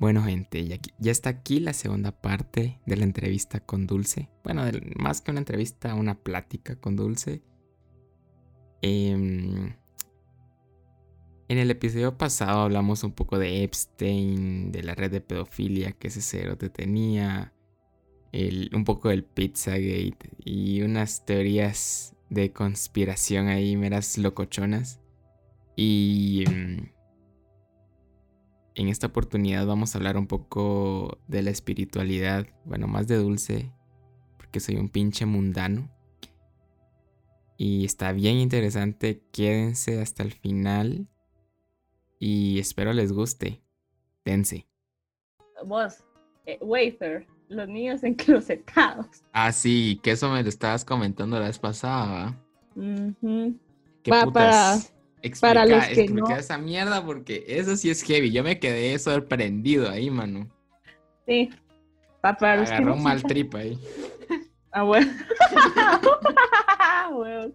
Bueno, gente, ya, está aquí la segunda parte de la entrevista con Dulce. Bueno, más que una entrevista, una plática con Dulce. Em, en el episodio pasado hablamos un poco de Epstein, de la red de pedofilia que ese cero te tenía, un poco del Pizzagate y unas teorías de conspiración ahí, meras locochonas. Y em, en esta oportunidad vamos a hablar un poco de la espiritualidad, bueno, más de dulce, porque soy un pinche mundano. Y está bien interesante, quédense hasta el final y espero les guste. Dense. Vos, eh, wafer, los niños enclosetados. Ah, sí, que eso me lo estabas comentando la vez pasada. ¿Qué putas? Explica, para los que no... esa mierda porque eso sí es heavy. Yo me quedé sorprendido ahí, mano. Sí. para los Agarró un mal trip ahí. Ah, bueno. bueno.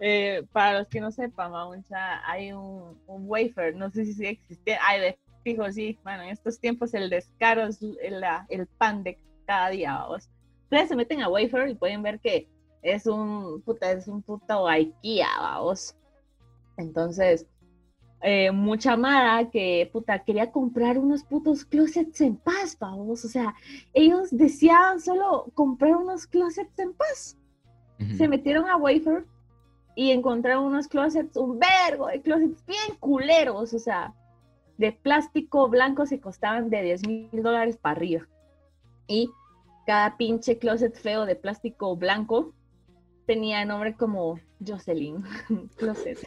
Eh, para los que no sepan, Mauncha, hay un, un, wafer, no sé si sigue existe. Ay, de fijo, sí. Bueno, en estos tiempos el descaro es el, el pan de cada día, vamos. Ustedes se meten a wafer y pueden ver que es un puta, es un puto IKEA, vamos entonces, eh, mucha Mara que, puta, quería comprar unos putos closets en paz, vamos. O sea, ellos deseaban solo comprar unos closets en paz. Se metieron a Wafer y encontraron unos closets, un vergo de closets bien culeros, o sea, de plástico blanco se costaban de 10 mil dólares para arriba. Y cada pinche closet feo de plástico blanco tenía nombre como Jocelyn, Closet,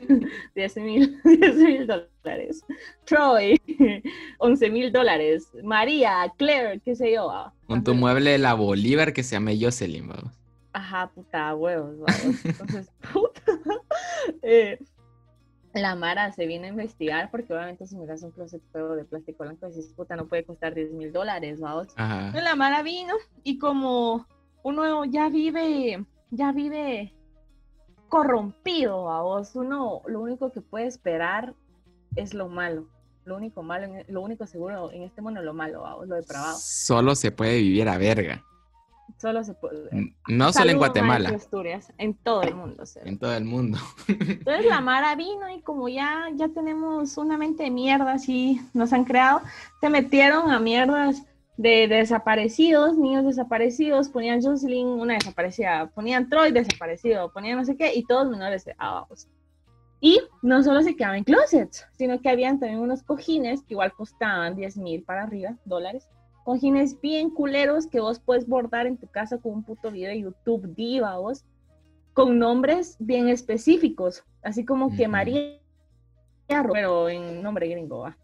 10 mil dólares. Troy, 11 mil dólares. María, Claire, qué sé yo. Con tu mueble de la Bolívar que se llame Jocelyn, vamos. Puta, puta, huevos, vamos. Entonces, puta. Eh, la Mara se viene a investigar porque obviamente si miras un closet feo de plástico blanco dices, puta, no puede costar 10 mil dólares, vamos. La Mara vino y como uno ya vive, ya vive corrompido a vos. Uno lo único que puede esperar es lo malo. Lo único malo, e, lo único seguro en este mundo es lo malo, a vos, lo depravado. Solo se puede vivir a verga. Solo se puede. No solo en Guatemala. en todo el mundo. En todo el mundo. Entonces la Mara vino y como ya, ya tenemos una mente de mierda así, nos han creado, se metieron a mierdas de desaparecidos, niños desaparecidos, ponían Jocelyn una desaparecida, ponían Troy desaparecido, ponían no sé qué, y todos menores de abajo. Y no solo se quedaban en closets, sino que habían también unos cojines que igual costaban 10 mil para arriba, dólares. Cojines bien culeros que vos puedes bordar en tu casa con un puto video de YouTube diva, vos, con nombres bien específicos, así como que María, pero en nombre gringo, ¿va?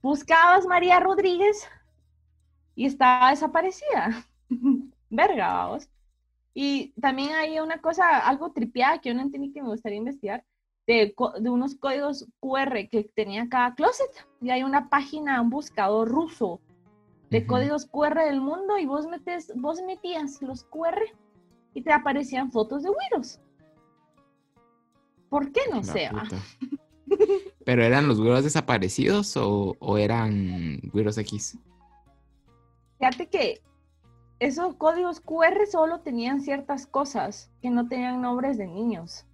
Buscabas María Rodríguez y estaba desaparecida. Verga, vamos. Y también hay una cosa, algo tripeada que yo no entendí que me gustaría investigar, de, de, unos códigos QR que tenía cada closet. Y hay una página, un buscador ruso de códigos QR del mundo y vos, metes, vos metías los QR y te aparecían fotos de güiros. ¿Por qué no sé? ¿Pero eran los güiros desaparecidos o, o eran güiros X? Fíjate que esos códigos QR solo tenían ciertas cosas que no tenían nombres de niños.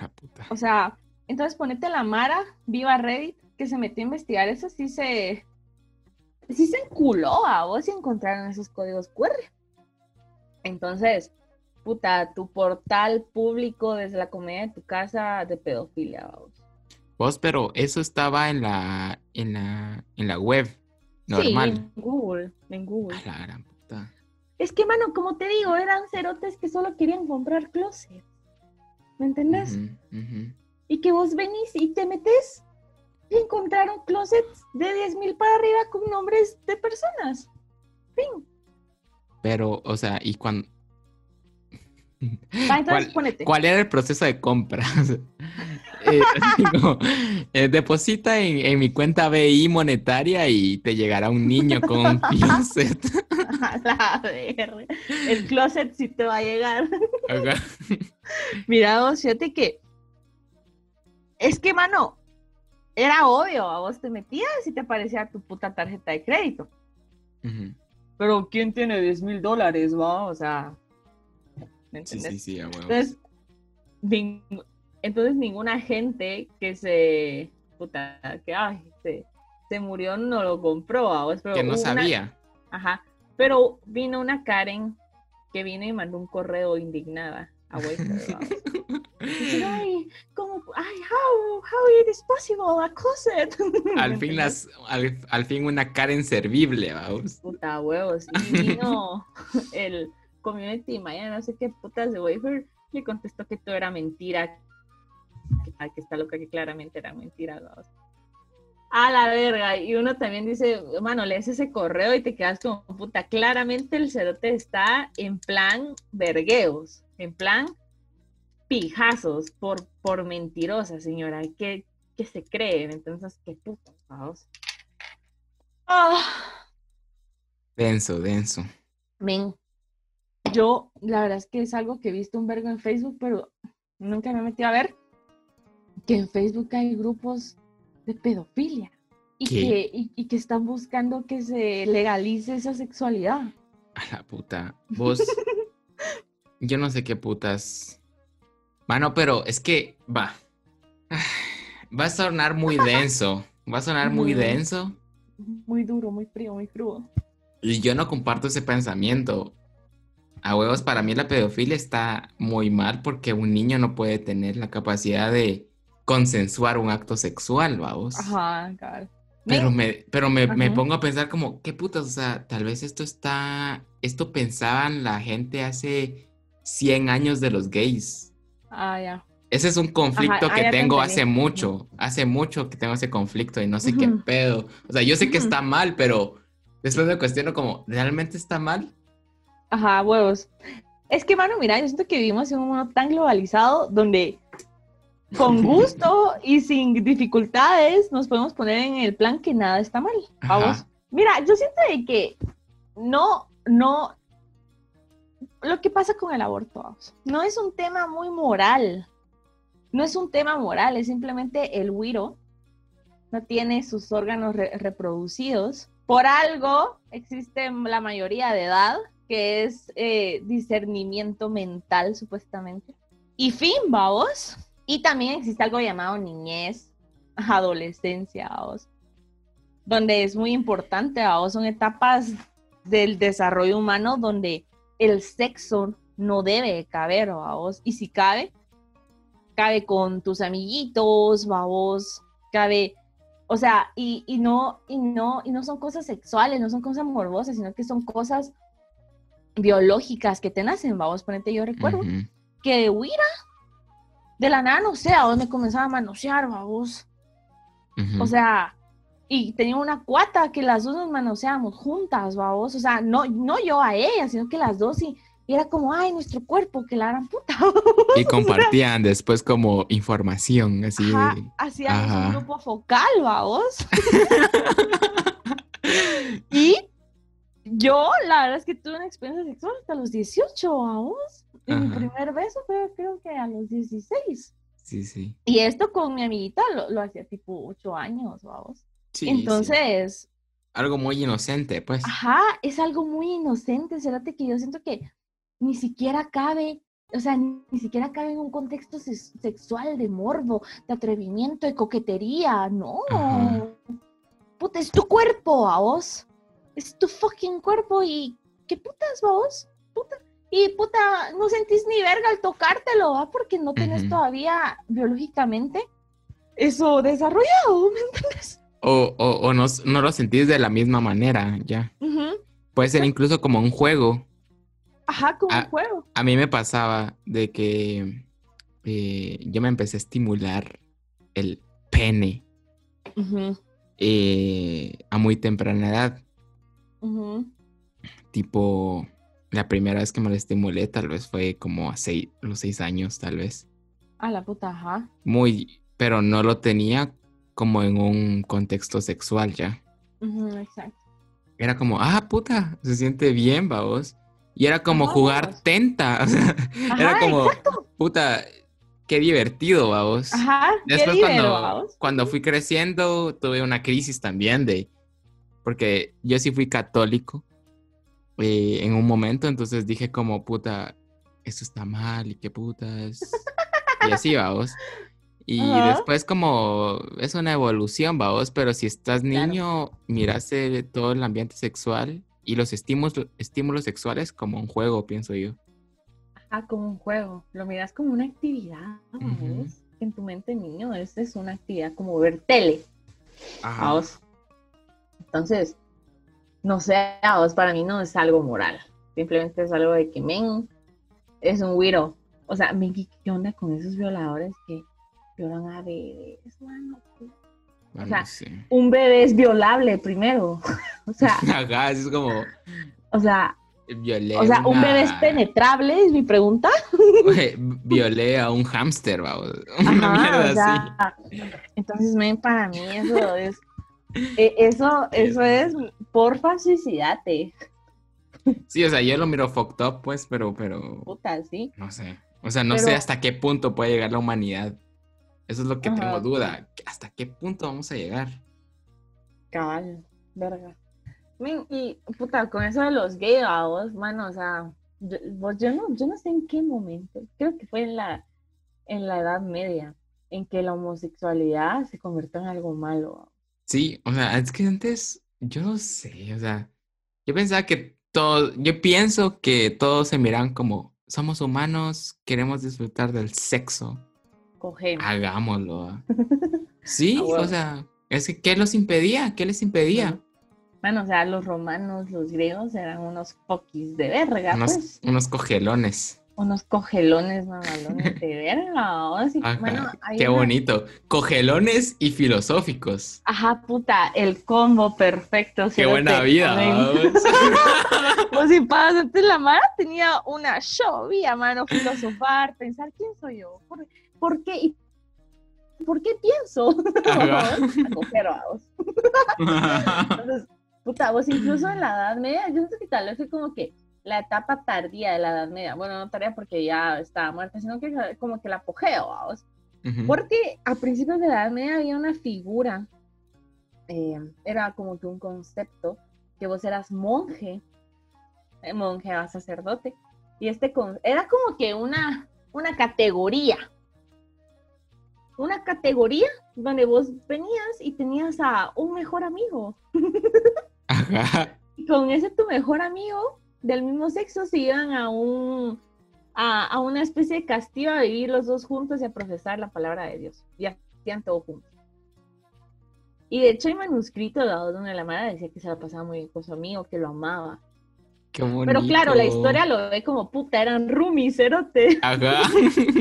La puta. O sea, entonces ponete la Mara, viva Reddit, que se metió a investigar eso, sí se. Sí se enculó a vos y encontraron esos códigos QR. Entonces, puta, tu portal público desde la comedia de tu casa de pedofilia, vos. Vos, pero eso estaba en la, en la, en la web. Normal. Sí, en Google, en Google. la gran puta. Es que, mano, como te digo, eran cerotes que solo querían comprar closet. ¿Me entendés? Y que vos venís y te metes y encontraron closets de 10 mil para arriba con nombres de personas. Fin. Pero, o sea, y cuando... ¿Cuál, ¿Cuál, era el proceso de compra? Eh, eh, deposita en, mi cuenta BI monetaria y te llegará un niño con un closet. El closet sí te va a llegar. Mira, fíjate que es que, mano, era obvio, a vos te metías y te aparecía tu puta tarjeta de crédito. Pero ¿quién tiene 10 mil dólares, va? O sea, ¿me Sí, sí, sí, a Entonces, entonces ninguna gente que se, puta, que ay, se, se murió no lo compró, ¿va? vos. que no sabía. Ajá, pero vino una Karen que vino y mandó un correo indignada a ay, ¿cómo? Ay, how, how it is possible, a closet. Al fin, las, al, fin una cara inservible, vamos. Puta huevos. Y vino el community maya, no sé qué putas de wafer, le contestó que todo era mentira. Que, que está loca, que claramente era mentira, vamos. A la verga. Y uno también dice, mano, lees ese correo y te quedas como, puta, claramente el cerote está en plan vergueos, en plan pijazos por, por mentirosa, señora. ¿Qué, qué se creen? Entonces, qué puta, vamos. Ah. Denso, denso. Men, yo, la verdad es que es algo que he visto un vergo en Facebook, pero nunca me he metido a ver que en Facebook hay grupos de pedofilia y que, y, que están buscando que se legalice esa sexualidad. A la puta. Vos, yo no sé qué putas Mano, pero es que va. Va a sonar muy denso. Va a sonar muy denso. Muy duro, muy frío, muy crudo. Y yo no comparto ese pensamiento. A huevos, para mí la pedofilia está muy mal porque un niño no puede tener la capacidad de consensuar un acto sexual, vamos. Ajá, claro. Pero, me, pero me, me, pongo a pensar como, ¿qué putas? O sea, tal vez esto está, esto pensaban la gente hace 100 años de los gays. Ah, ya. Ese es un conflicto que tengo hace mucho, hace mucho que tengo ese conflicto y no sé qué pedo. O sea, yo sé que está mal, pero después me cuestiono como, ¿realmente está mal? Ajá, huevos. Es que, mano, mira, yo siento que vivimos en un mundo tan globalizado donde con gusto y sin dificultades nos podemos poner en el plan que nada está mal. Vamos. Mira, yo siento de que no, no, lo que pasa con el aborto no es un tema muy moral. No es un tema moral, es simplemente el Wiro no tiene sus órganos reproducidos. Por algo existe la mayoría de edad, que es eh, discernimiento mental, supuestamente. Y fin, vamos. Y también existe algo llamado niñez, adolescencia, donde es muy importante, vamos, son etapas del desarrollo humano donde el sexo no debe caber, vos. Y si cabe, cabe con tus amiguitos, vos, cabe, o sea, y, no, y no, y no son cosas sexuales, no son cosas morbosas, sino que son cosas biológicas que te nacen, vamos, ponete, yo recuerdo que de huira, de la nada, no sé, a me comenzaba a manosear, vamos. O sea, y tenía una cuata que las dos nos manoseábamos juntas, vamos, o sea, no, no yo a ella, sino que las dos y, era como, ay, nuestro cuerpo, que la gran puta. Y compartían después como información, así. Ajá, hacíamos un grupo focal, vamos. y yo, la verdad es que tuve una experiencia sexual hasta los 18, vamos. Y mi primer beso fue creo que a los 16. Sí, sí. Y esto con mi amiguita lo, lo hacía tipo 8 años, vamos. Entonces... Algo muy inocente, pues. Ajá, es algo muy inocente, Fíjate que yo siento que ni siquiera cabe, o sea, ni, siquiera cabe en un contexto sexual de morbo, de atrevimiento, de coquetería, no. Puta, es tu cuerpo, a vos. Es tu fucking cuerpo y ¿qué putas, vos? Puta. Y puta, no sentís ni verga al tocártelo, ¿va? Porque no tenés todavía biológicamente eso desarrollado, ¿me entiendes? O, o, no, no, lo sentís de la misma manera, ya. Puede ser incluso como un juego. Ajá, como un juego. A mí me pasaba de que eh, yo me empecé a estimular el pene eh, a muy temprana edad. Tipo, la primera vez que me lo estimulé tal vez fue como a seis, los seis años, tal vez. A la puta, ajá. Muy, pero no lo tenía como en un contexto sexual ya. exacto. Era como, ah, puta, se siente bien, vos. Y era como jugar tenta. O sea, era como, puta, qué divertido, vamos. Ajá, Después qué cuando, vamos. cuando fui creciendo tuve una crisis también de, porque yo sí fui católico eh, en un momento, entonces dije como, puta, esto está mal y qué putas. Y así, vamos. Y Ajá. después como es una evolución, vamos, pero si estás Claro. niño, miraste todo el ambiente sexual y los estímulos, estímulos sexuales como un juego, pienso yo. Ajá, como un juego. Lo miras como una actividad, Ujú. ¿ves? En tu mente niño, esta es una actividad como ver tele. Ajá. Vamos. Entonces, no sé, a vos para mí no es algo moral. Simplemente es algo de que men es un weirdo. O sea, men, ¿qué onda con esos violadores que violan a bebés, mano? Bueno, sea, sí. Un bebé es violable primero. o sea, es como o sea, violé o sea, un bebé es penetrable, es mi pregunta. Violé a un hámster, vamos. Una Ajá, mierda o sea, entonces, men, para mí eso es, e- eso, eso es, porfa, suicidate. Sí, o sea, yo lo miro fucked up, pues, pero, pero, puta, ¿sí? no sé. O sea, no Pero- sé hasta qué punto puede llegar la humanidad. Eso es lo que tengo duda. ¿Hasta qué punto vamos a llegar? Cabal, verga. Y puta, con eso de los gays, a vos, mano, o sea, yo, vos- yo no, yo no sé en qué momento, creo que fue en la, en la Edad Media, en que la homosexualidad se convirtió en algo malo. Sí, o sea, es que antes, yo no sé, o sea, yo pensaba que todo, yo pienso que todos se miran como, somos humanos, queremos disfrutar del sexo. Coger. Hagámoslo. ¿ah? Sí, o sea, es que ¿qué los impedía? ¿Qué les impedía? Bueno, o sea, los romanos, los griegos eran unos poquis de verga, Unos, pues. unos cogelones. Unos cogelones mamalones de verga. así, Ajá, bueno, qué una- bonito. Cogelones y filosóficos. Ajá, puta, el combo perfecto. Qué buena vida. Pues si pasa, antes la Mara tenía una llovía, mano, filosofar, pensar quién soy yo, por, por qué y por qué pienso. Vamos. Entonces, puta, vos incluso en la Edad Media, yo siento que tal vez fue como que la etapa tardía de la Edad Media, bueno, no tardía porque ya estaba muerta, sino que como que el apogeo, vamos. Ujú. Porque a principios de la Edad Media había una figura, eh, era como que un concepto, que vos eras monje, eh, monje a sacerdote, y este con- era como que una, una categoría, una categoría donde vos venías y tenías a un mejor amigo, Ajá. y con ese tu mejor amigo del mismo sexo se iban a un a, a una especie de castillo a vivir los dos juntos y a profesar la palabra de Dios. Y hacían todo juntos. Y de hecho hay manuscritos donde la madre decía que se la pasaba muy bien con su amigo, que lo amaba. Qué. Pero claro, la historia lo ve como puta, eran roomies, cerote. Ajá.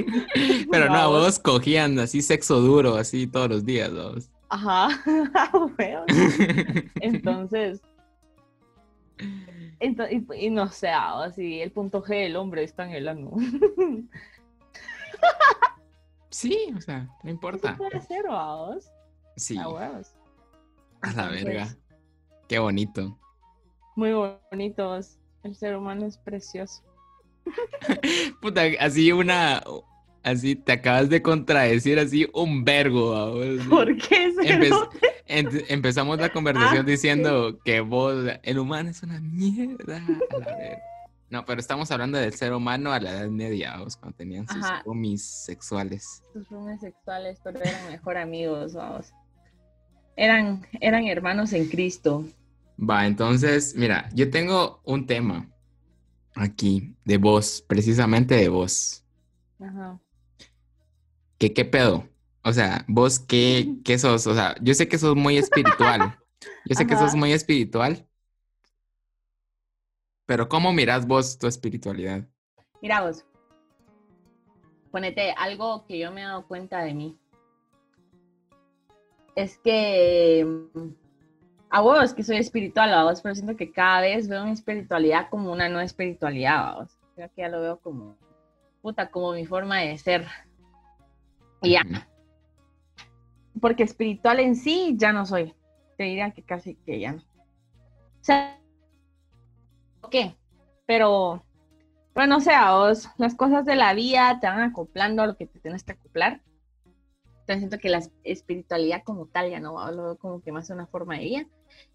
Pero no, vos cogían así sexo duro, así todos los días, vos. Ajá. Bueno, Entonces, ento- y, y no sé, ah, así el punto G del hombre está en el ano. Sí, o sea, no importa. puede ser, vamos. Sí, A huevos. a la verga. Qué bonito. Muy bonitos. El ser humano es precioso. Puta, así una. Así te acabas de contradecir así un vergo. ¿Por qué Empe- empezamos la conversación Ah, diciendo que vos, el humano es una mierda. A la. No, pero estamos hablando del ser humano a la edad media, vamos, cuando tenían sus Ajá. roomies sexuales. Sus roomies sexuales, pero eran mejor amigos, vamos. Eran, eran hermanos en Cristo. Va, entonces, mira, yo tengo un tema aquí de voz, precisamente de voz. Ajá. ¿Qué, qué pedo? O sea, vos qué, qué sos? O sea, yo sé que sos muy espiritual. Yo sé que sos muy espiritual. Pero ¿cómo mirás vos tu espiritualidad? Mira vos. Ponete algo que yo me he dado cuenta de mí. Es que mm, a vos que soy espiritual, a vos, pero siento que cada vez veo mi espiritualidad como una no espiritualidad, a vos. Creo que ya lo veo como puta, como mi forma de ser. Y ya. Porque espiritual en sí ya no soy. Te diría que casi que ya no. O sea, ¿qué? Pero Bueno, o sea, vos, las cosas de la vida te van acoplando a lo que te tienes que acoplar. Entonces siento que la espiritualidad como tal ya no va, lo veo como que más una forma de vida.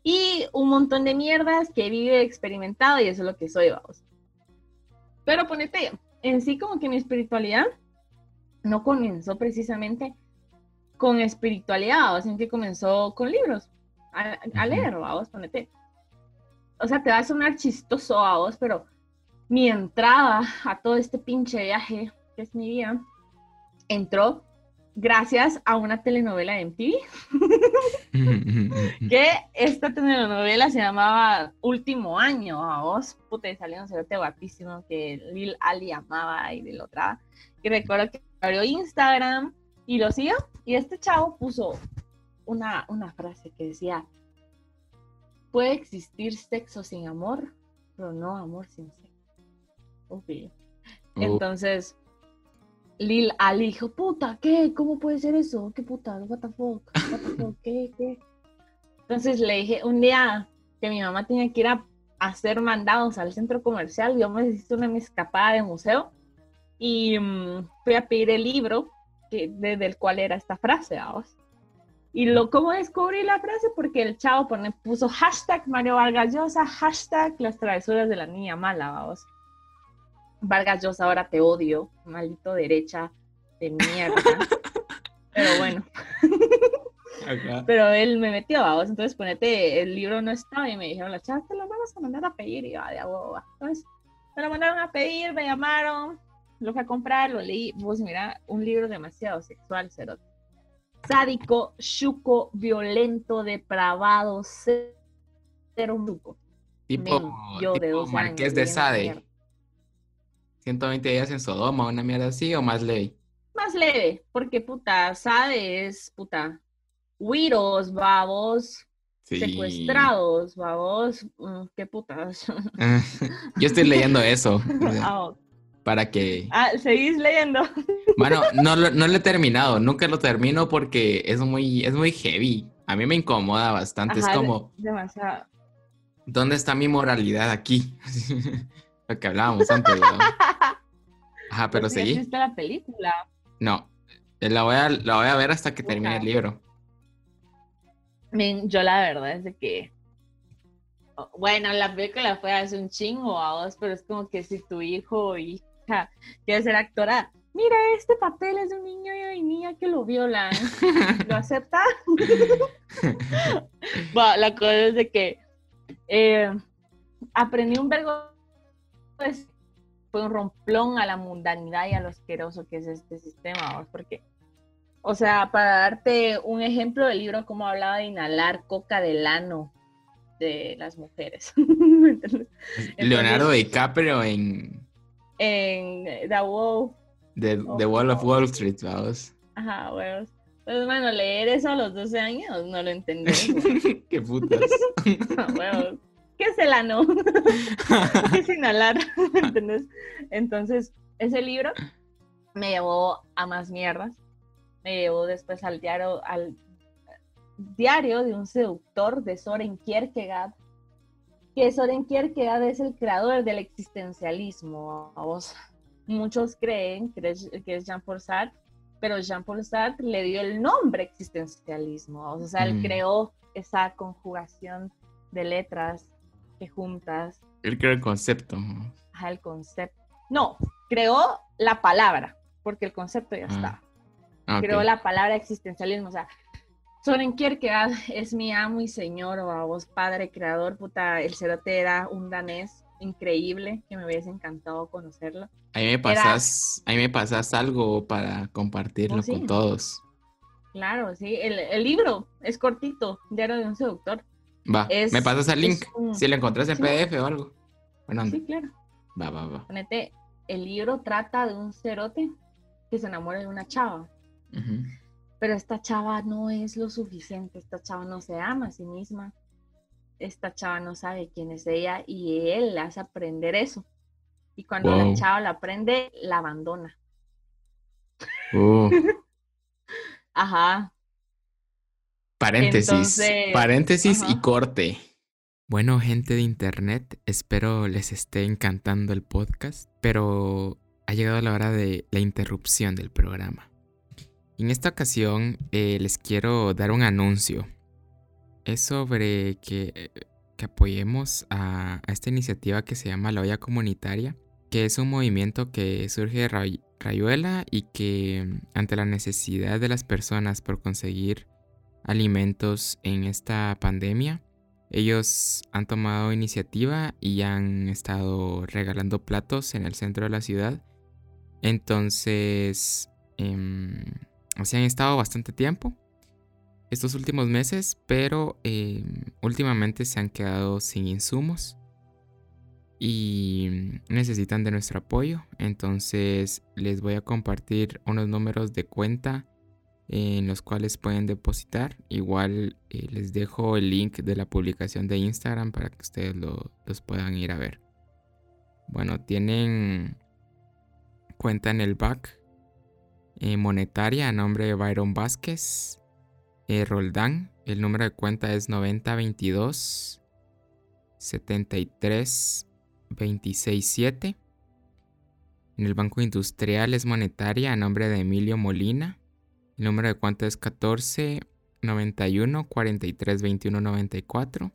Y un montón de mierdas que vive experimentado y eso es lo que soy, vamos. Pero ponete, en sí como que mi espiritualidad no comenzó precisamente con espiritualidad, sino que comenzó con libros, a, leer, vamos, ponete. O sea, te va a sonar chistoso a vos, pero mi entrada a todo este pinche viaje que es mi vida entró gracias a una telenovela de MTV. que esta telenovela se llamaba Último Año, a vos, puta, y salió un cerote guapísimo que Lil Ali amaba y de la otra. Y recuerdo que abrió Instagram y lo siguió, y este chavo puso una, una frase que decía, puede existir sexo sin amor, pero no amor sin sexo. Entonces, Lil Ali dijo, puta, ¿qué? ¿Cómo puede ser eso? ¿Qué puta? What the fuck? ¿Qué? ¿Qué? Entonces le dije, un día que mi mamá tenía que ir a hacer mandados al centro comercial, yo me hice una escapada de museo y mm, fui a pedir el libro que, desde el cual era esta frase, vamos. Y lo, ¿cómo descubrí la frase? Porque el chavo pone, puso hashtag Mario Vargas Llosa, hashtag las travesuras de la niña mala, vamos. Vargas Llosa, ahora te odio, maldito derecha de mierda. Pero bueno. Pero él me metió, vamos, entonces ponete, el libro no estaba y me dijeron, la chava, te lo vamos a mandar a pedir, y va de agua. Entonces, me lo mandaron a pedir, me llamaron, lo fui a comprar, lo leí, vos mira, un libro demasiado sexual, cero. Sádico, chuco, violento, depravado, cero un Tipo, yo de dos Marqués de Sade. 120 días en Sodoma, una mierda así, o más leve. Más leve, porque puta, Sade es puta. Wiros, babos, secuestrados, babos, mm, qué putas. Yo estoy leyendo eso. Ah, para que... Ah, ¿seguís leyendo? Bueno, no, no lo he terminado, nunca lo termino porque es muy, es muy heavy. A mí me incomoda bastante, es como... Demasiado. ¿Dónde está mi moralidad aquí? lo que hablábamos antes, Ajá, pero seguí. ¿Viste la película? No, la voy a, la voy a ver hasta que termine el libro. Yo la verdad es de que bueno, la película fue hace un chingo a vos, pero es como que si tu hijo y quiere ser actora, mira, este papel es de un niño y niña que lo violan. ¿Lo acepta? bueno, la cosa es de que eh, aprendí un vergo, pues fue un romplón a la mundanidad y a lo asqueroso que es este sistema, porque, o sea, para darte un ejemplo del libro, como hablaba de inhalar coca del ano de las mujeres. Leonardo DiCaprio en en The Wall. The, the Wall of Wall Street, vamos. Ajá, bueno. Pues, bueno, leer eso a los 12 años no lo entendí. Qué putas. bueno, ¿Qué es el ano? ¿Qué es inhalar? Entonces, ese libro me llevó a más mierdas. Me llevó después al diario, al diario de un seductor de Soren Kierkegaard, que Soren Kierkegaard es el creador del existencialismo. Muchos creen que es, Jean-Paul Sartre, pero Jean-Paul Sartre le dio el nombre existencialismo. O sea, él mm. creó esa conjugación de letras que juntas. Él creó el concepto. Ajá, el concepto. No, creó la palabra, porque el concepto ya ah. está. Creó la palabra existencialismo. O sea, Soren Kierkegaard es mi amo y señor, o vos padre, creador, puta, el cerote era un danés increíble, que me hubiese encantado conocerlo. Ahí me pasas, ahí me pasas algo para compartirlo oh, con todos. Claro, sí, el, libro es cortito, Diario de un seductor. Va, me pasas el link, si lo encontrás en PDF o algo. Bueno, sí, claro. Va, va, va. Ponete, el libro trata de un cerote que se enamora de una chava pero esta chava no es lo suficiente, esta chava no se ama a sí misma, esta chava no sabe quién es ella y él le hace aprender eso. Y cuando la chava la aprende, la abandona. Oh. Ajá. Paréntesis. paréntesis y corte. Bueno, gente de internet, espero les esté encantando el podcast, pero ha llegado la hora de la interrupción del programa. En esta ocasión eh, les quiero dar un anuncio. Es sobre que, apoyemos a, esta iniciativa que se llama La Olla Comunitaria, que es un movimiento que surge de Rayuela y que ante la necesidad de las personas por conseguir alimentos en esta pandemia, ellos han tomado iniciativa y han estado regalando platos en el centro de la ciudad. Entonces, eh, han estado bastante tiempo estos últimos meses, pero em, últimamente se han quedado sin insumos y necesitan de nuestro apoyo. Entonces, les voy a compartir unos números de cuenta en los cuales pueden depositar. Igual eh, les dejo el link de la publicación de Instagram para que ustedes los puedan ir a ver. Bueno, tienen cuenta en el back eh, monetaria a nombre de Byron Vázquez eh, Roldán. El número de cuenta es 9022 73 267. En el Banco Industrial es monetaria a nombre de Emilio Molina. El número de cuenta es 14 91 43 21 94.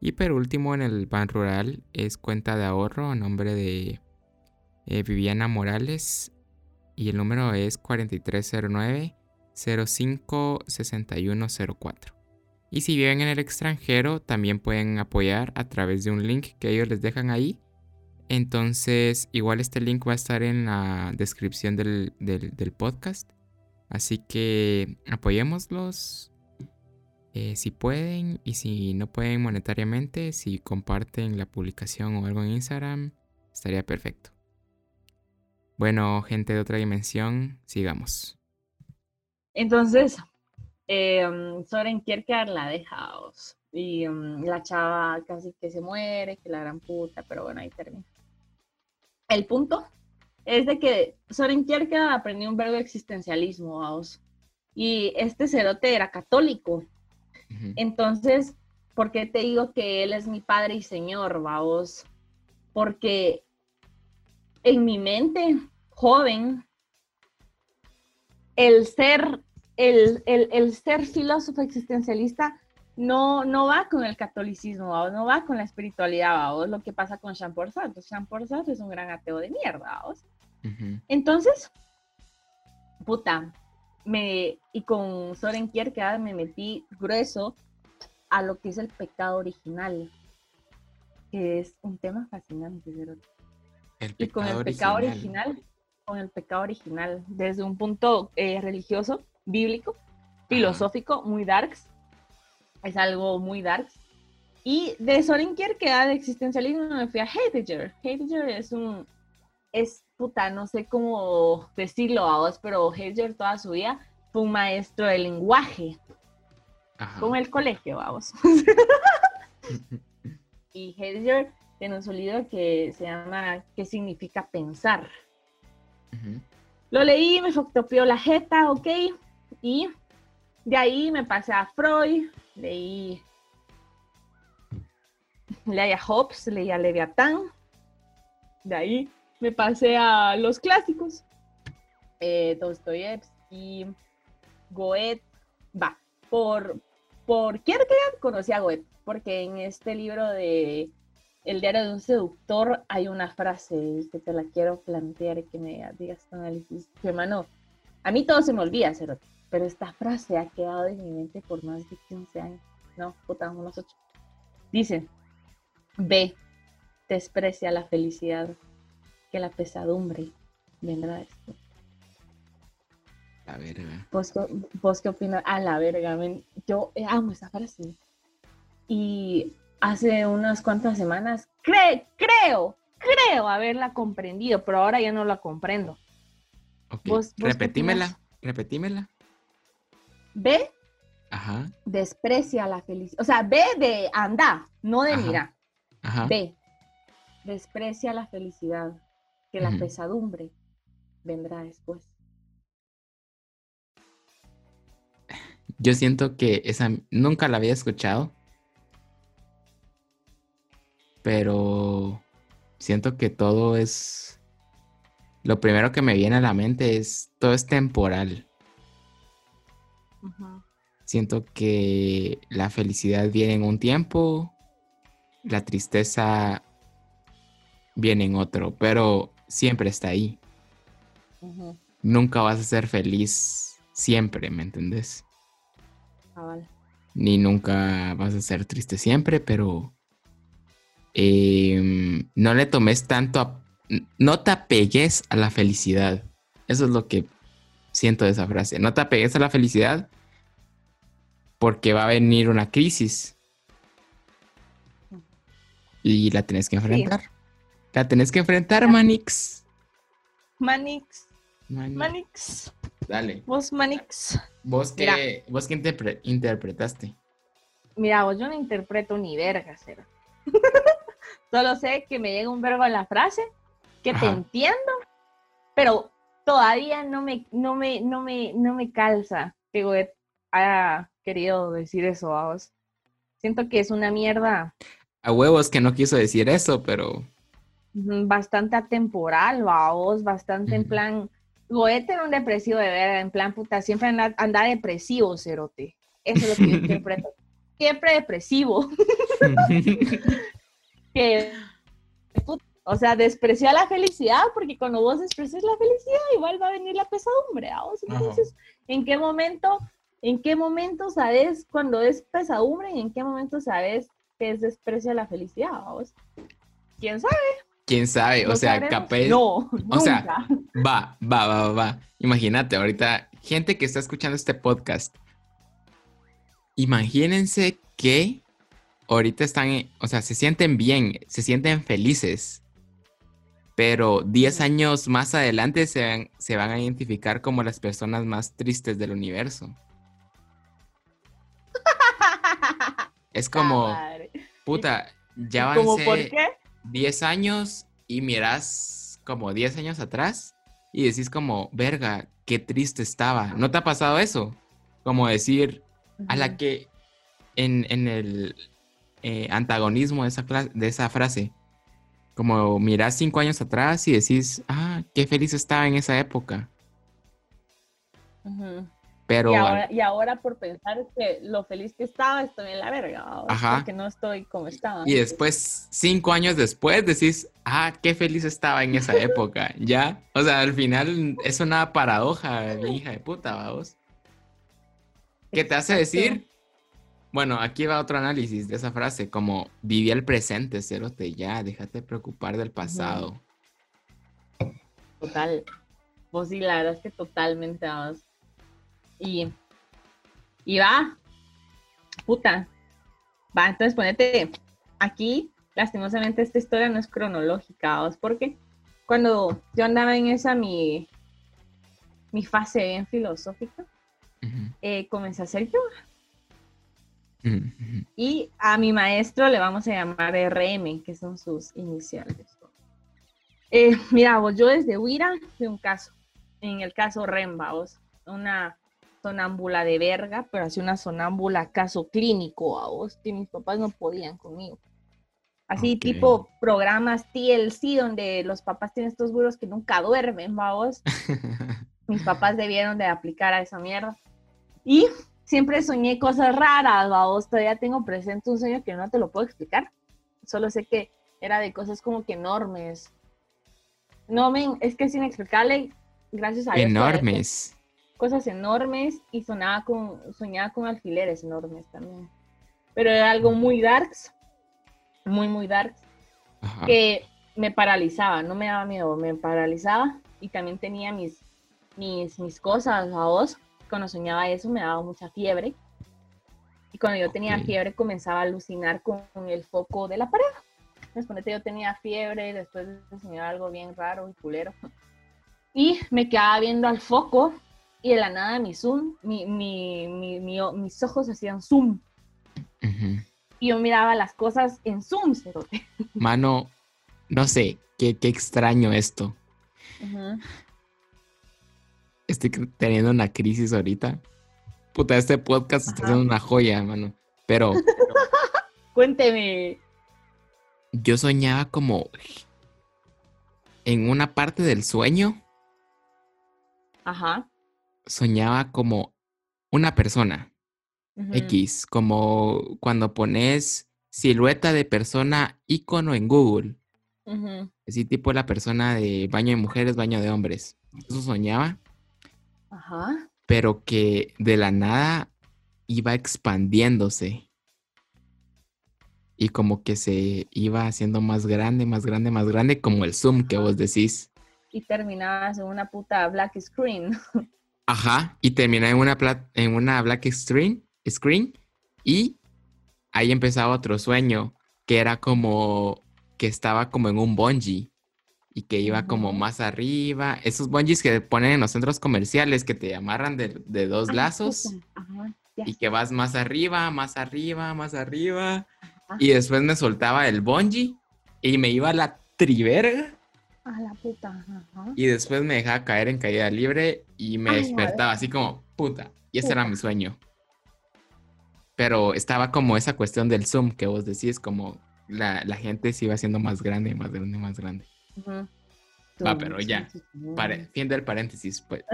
Y por último en el Ban Rural es cuenta de ahorro a nombre de eh, Viviana Morales. Y el número es 4309 056104. Y si viven en el extranjero, también pueden apoyar a través de un link que ellos les dejan ahí. Entonces, igual este link va a estar en la descripción del, del podcast. Así que apoyémoslos eh, si pueden y si no pueden monetariamente, si comparten la publicación o algo en Instagram, estaría perfecto. Bueno, gente de otra dimensión, sigamos. Entonces, eh, Soren Kierkegaard la deja y mm, la chava casi que se muere, que la gran puta, pero bueno, ahí termina. El punto es de que Soren Kierkegaard aprendió un verbo de existencialismo, vamos. Y este cerote era católico. Entonces, ¿por qué te digo que él es mi padre y señor, vamos? Porque en mi mente joven, el ser, el, el, ser filósofo existencialista no, no va con el catolicismo, no va con la espiritualidad, ¿vamos? lo que pasa con Jean-Paul Sartre. Jean-Paul Sartre es un gran ateo de mierda, ¿vamos? Entonces, puta, me, y con Soren Kierkegaard me metí grueso a lo que es el pecado original, que es un tema fascinante. Y con el pecado original, con el pecado original, desde un punto eh, religioso, bíblico, filosófico, muy darks, es algo muy darks. Y de Soren Kierkegaard, de existencialismo, me fui a Heidegger. Heidegger es un, es puta, no sé cómo decirlo a vos, pero Heidegger toda su vida fue un maestro de lenguaje. Con el colegio, vamos. y Heidegger tiene un libro que se llama ¿Qué significa pensar? Lo leí, me fotopió la jeta, ok, y de ahí me pasé a Freud, leí, leí a Hobbes, leí a Leviatán, de ahí me pasé a los clásicos, eh, Dostoyevsky, Goethe, va, por, por Kierkegaard conocí a Goethe, porque en este libro de El diario de un seductor hay una frase que te la quiero plantear y que me digas tu análisis. hermano, a mí todo se me olvida, pero esta frase ha quedado en mi mente por más de 15 años. No, puta, unos 8. Dice, ve, desprecia la felicidad que la pesadumbre vendrá después. La verga. ¿Vos, qué opinas? A la verga, yo amo esa frase. Y hace unas cuantas semanas creo, creo haberla comprendido, pero ahora ya no la comprendo. repetímela, repetímela. Ve, Ajá. desprecia la felicidad. O sea, ve de anda, no de mira. Ve, desprecia la felicidad que la pesadumbre vendrá después. Yo siento que esa nunca la había escuchado. Pero siento que todo es... Lo primero que me viene a la mente es, todo es temporal. Siento que la felicidad viene en un tiempo, la tristeza viene en otro, pero siempre está ahí. Nunca vas a ser feliz siempre, ¿me entendés? Ah, Ni nunca vas a ser triste siempre, pero em, no le tomes tanto a... No te apegues a la felicidad. Eso es lo que siento de esa frase. No te apegues a la felicidad porque va a venir una crisis. Y la tenés que enfrentar. La tenés que enfrentar, Manix. Manix. Manix. Dale. Vos, Manix. ¿Vos qué, ¿vos qué interpretaste? Mira, vos yo no interpreto ni verga, cero. Solo sé que me llega un verbo en la frase, que te entiendo, pero todavía no me, no me, no me, no me calza que haya querido decir eso a vos. Siento que es una mierda. A huevos que no quiso decir eso, pero bastante atemporal, vos, bastante en plan, Goethe era un depresivo de ver, en plan, puta, siempre anda, depresivo, cerote. Eso es lo que yo interpreto. Siempre depresivo. que, o sea, desprecia la felicidad, porque cuando vos desprecias la felicidad, igual va a venir la pesadumbre, vos. Entonces, ¿en qué momento, en qué momento sabes cuando es pesadumbre y en qué momento sabes que es desprecia la felicidad, vos? ¿Quién sabe? quién sabe, o sea, capaz. No, o sea, va, va, va, va. Imagínate, ahorita, gente que está escuchando este podcast, imagínense que ahorita están, o sea, se sienten bien, se sienten felices, pero 10 años más adelante se van, se van a identificar como las personas más tristes del universo. es como, puta, ya avancé. ¿Cómo por qué? 10 años y miras como 10 años atrás y decís como, verga, qué triste estaba. ¿No te ha pasado eso? Como decir, a la que en, el eh, antagonismo de esa, de esa frase, como miras 5 años atrás y decís, ah, qué feliz estaba en esa época. Pero, y ahora, por pensar que lo feliz que estaba, estoy en la verga. Ajá. Porque no estoy como estaba. Y después, cinco años después, decís, ah, qué feliz estaba en esa época. ya. O sea, al final es una paradoja, mi hija de puta, vamos. ¿Qué te hace decir? Bueno, aquí va otro análisis de esa frase, como viví el presente, cerote ya, déjate preocupar del pasado. Total. Vos sí, la verdad es que totalmente vamos. Y, y va, puta, va, entonces ponete aquí, lastimosamente esta historia no es cronológica, ¿os? Porque cuando yo andaba en esa mi, mi fase bien filosófica, eh, comencé a hacer yoga. Y a mi maestro le vamos a llamar RM, que son sus iniciales. Eh, mira, vos, yo desde Huira de un caso, en el caso Remba, vos, una sonámbula de verga, pero así una sonámbula caso clínico a vos, que mis papás no podían conmigo. Así tipo programas TLC donde los papás tienen estos burros que nunca duermen, vos. mis papás debieron de aplicar a esa mierda. Y siempre soñé cosas raras, vos. Todavía tengo presente un sueño que no te lo puedo explicar. Solo sé que era de cosas como que enormes. No, me es que es inexplicable, gracias a Dios. Enormes cosas enormes y sonaba con, soñaba con alfileres enormes también. Pero era algo muy darks, muy, muy darks, que me paralizaba, no me daba miedo, me paralizaba y también tenía mis, mis, mis cosas a vos. Cuando soñaba eso me daba mucha fiebre. Y cuando yo tenía fiebre comenzaba a alucinar con el foco de la pared. Después yo tenía fiebre, después soñaba algo bien raro y culero. Y me quedaba viendo al foco y de la nada mi zoom, mi, mi, mi, mis ojos hacían zoom. Y yo miraba las cosas en zoom, cerote. Mano, no sé, qué, qué extraño esto. Estoy teniendo una crisis ahorita. Puta, este podcast está siendo una joya, mano. Pero. Cuénteme. yo soñaba como en una parte del sueño, Ajá. soñaba como una persona X, como cuando pones silueta de persona icono en Google, así tipo la persona de baño de mujeres, baño de hombres. Eso soñaba, Ajá. pero que de la nada iba expandiéndose. Y como que se iba haciendo más grande, más grande, más grande, como el zoom que vos decís. Y terminabas en una puta black screen. Ajá, y terminé en una, en una black screen, screen y ahí empezaba otro sueño que era como que estaba como en un bungee y que iba como más arriba. Esos bungees que ponen en los centros comerciales que te amarran de, de dos lazos Ajá. Y que vas más arriba, más arriba, más arriba. Ajá. Y después me soltaba el bungee y me iba a la triverga A la puta. Ajá. y después me dejaba caer en caída libre y me Ay, despertaba así como, puta. Y ese era mi sueño. Pero estaba como esa cuestión del zoom que vos decís, como la, la gente se iba haciendo más grande, más grande, más grande. Va, pero ya. Pare- fin del paréntesis, pues.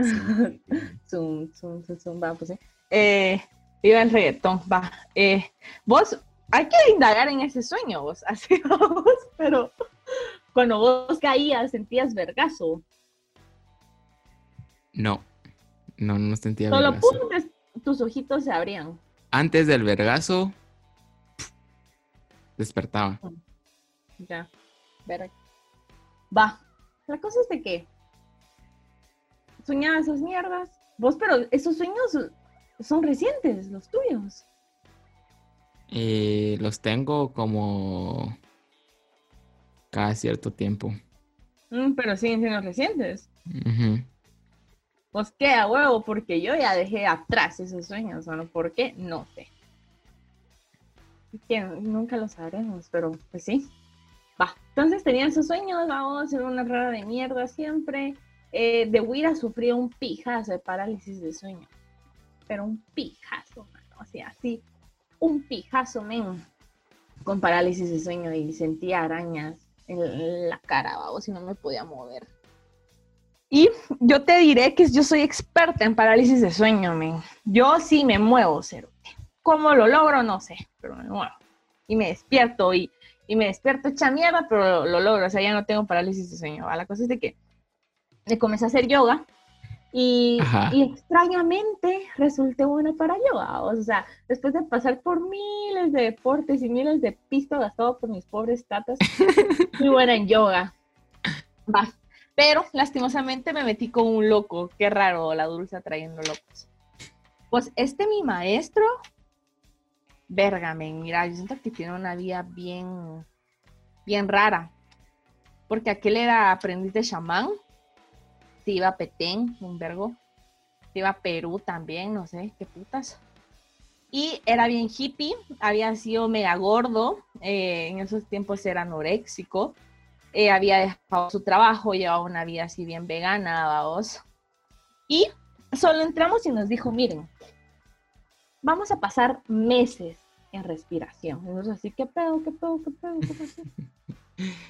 Zum, zum, zum, va, pues sí. Eh, viva el reggaetón, va. Eh, vos, hay que indagar en ese sueño, vos, así vos, pero cuando vos caías, sentías vergazo. No, no, no sentía Solo vergazo. des- tus ojitos se abrían. Antes del vergazo, despertaba. Ya, verga. Va. La cosa es de que soñaba esas mierdas. Vos, pero esos sueños son recientes, los tuyos. Eh, los tengo como cada cierto tiempo. Mm, pero siguen siendo recientes. Ujú. Pues qué a huevo, porque yo ya dejé atrás esos sueños, ¿no? ¿Por qué? No sé. Que nunca lo sabremos, pero pues sí. Entonces tenía esos sueños, vamos, era una rara de mierda siempre. Eh, de Wira sufría un pijazo de parálisis de sueño. Pero un pijazo, mano. O sea, así, un pijazo, men. Con parálisis de sueño y sentía arañas en la cara, vamos, y no me podía mover. Y yo te diré que yo soy experta en parálisis de sueño, men. Yo sí me muevo, cerote. ¿Cómo lo logro? No sé, pero me muevo. Y me despierto y, y me despierto hecha mierda, pero lo, lo logro. O sea, ya no tengo parálisis de sueño. ¿va? La cosa es de que me comencé a hacer yoga y, extrañamente resulté buena para yoga. O sea, después de pasar por miles de deportes y miles de pisto gastado por mis pobres tatas, muy buena en yoga. Va. Pero lastimosamente me metí con un loco. Qué raro, la dulce trayendo locos. Pues este mi maestro, verga, men, mira, yo siento que tiene una vida bien, bien rara. Porque aquel era aprendiz de chamán. Se iba a Petén, un vergo. Se iba a Perú también, no sé, qué putas. Y era bien hippie, había sido mega gordo, eh, en esos tiempos era anoréxico, eh, había dejado su trabajo, llevaba una vida así bien vegana, vamos. Y solo entramos y nos dijo, miren, vamos a pasar meses en respiración. Y nosotros así, ¿qué pedo, qué pedo, qué pedo, qué pasó?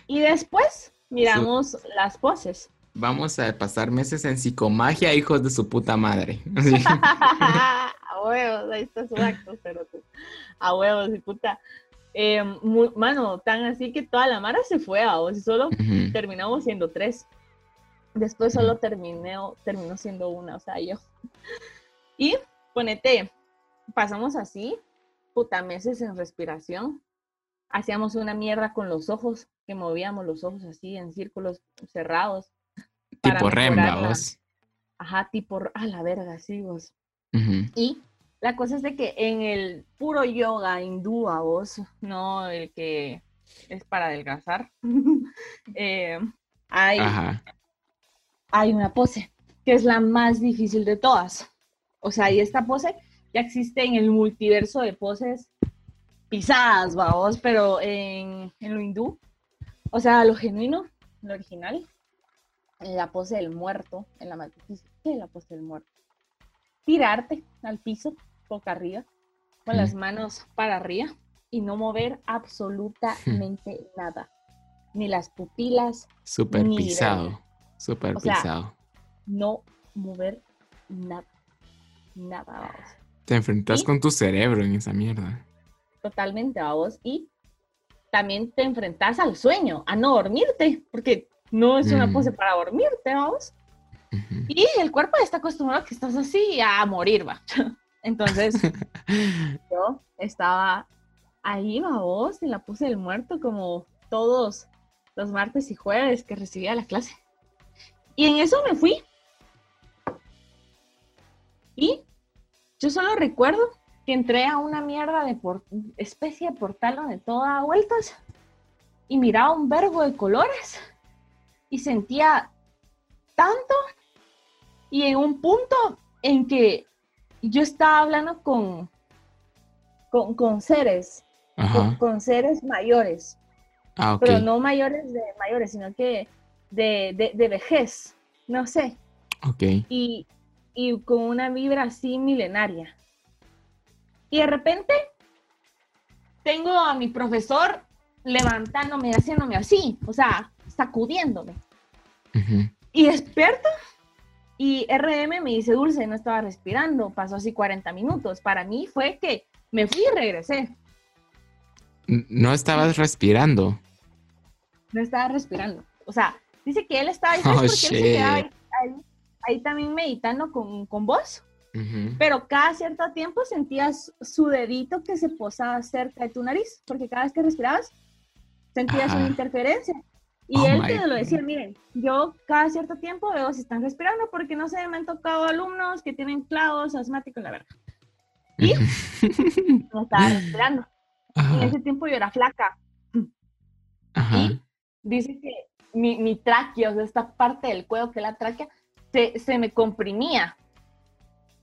Y después miramos las poses. Vamos a pasar meses en psicomagia, hijos de su puta madre. A huevos, ahí está su acto, pero a huevos y puta. Eh, mu- mano, tan así que toda la mara se fue a vos y solo terminamos siendo tres. Después solo terminé, terminó siendo una, o sea, yo. Y ponete, pasamos así, puta meses en respiración. Hacíamos una mierda con los ojos, que movíamos los ojos así en círculos cerrados. Tipo REM. Ajá, tipo, a la verga, sí, vos. Ujú. Y la cosa es de que en el puro yoga hindú, a vos, no el que es para adelgazar, eh, hay, Ajá. hay una pose que es la más difícil de todas. O sea, y esta pose ya existe en el multiverso de poses pisadas, vamos, pero en, en lo hindú, o sea, lo genuino, lo original, en la pose del muerto, en la difícil, ¿qué es la pose del muerto? Tirarte al piso, boca arriba, con las Ujú. manos para arriba, y no mover absolutamente nada. Ni las pupilas. Súper ni pisado. Súper sea, pisado. No mover nada. Nada, vamos. Te enfrentas con tu cerebro en esa mierda. Totalmente, vamos. Y también te enfrentas al sueño, a no dormirte, porque no es una Mm. pose para dormirte, vamos. Y el cuerpo está acostumbrado a que estás así a morir, va. Entonces, yo estaba ahí, vos, en la puse del muerto, como todos los martes y jueves que recibía la clase. Y en eso me fui. Y yo solo recuerdo que entré a una mierda de por- especie de portal donde todo daba vueltas y miraba un verbo de colores y sentía tanto y en un punto en que yo estaba hablando con, con, con seres, con, con seres mayores, Ah, ok. pero no mayores de mayores, sino que de, de, de vejez, no sé, Ok. y, y con una vibra así milenaria. Y de repente tengo a mi profesor levantándome, haciéndome así, o sea, sacudiéndome. Y despierto y RM me dice, Dulce, no estaba respirando, pasó así 40 minutos. Para mí fue que me fui y regresé, No estabas respirando. no estaba respirando. O sea, dice que él estaba. Oh, porque él se quedaba ahí. Ahí- también meditando con, con vos. Ujú. Pero cada cierto tiempo sentías su dedito que se posaba cerca de tu nariz, porque cada vez que respirabas sentías Ajá. una interferencia. Y Oh él te lo decía, miren, yo cada cierto tiempo veo si están respirando, porque no sé, me han tocado alumnos que tienen clavos, asmáticos, la verdad. ¿Y? No estaba respirando. En Ajá. ese tiempo yo era flaca. Ajá. Dice que mi, mi tráquea, o sea, esta parte del cuello que es la tráquea, se, se me comprimía,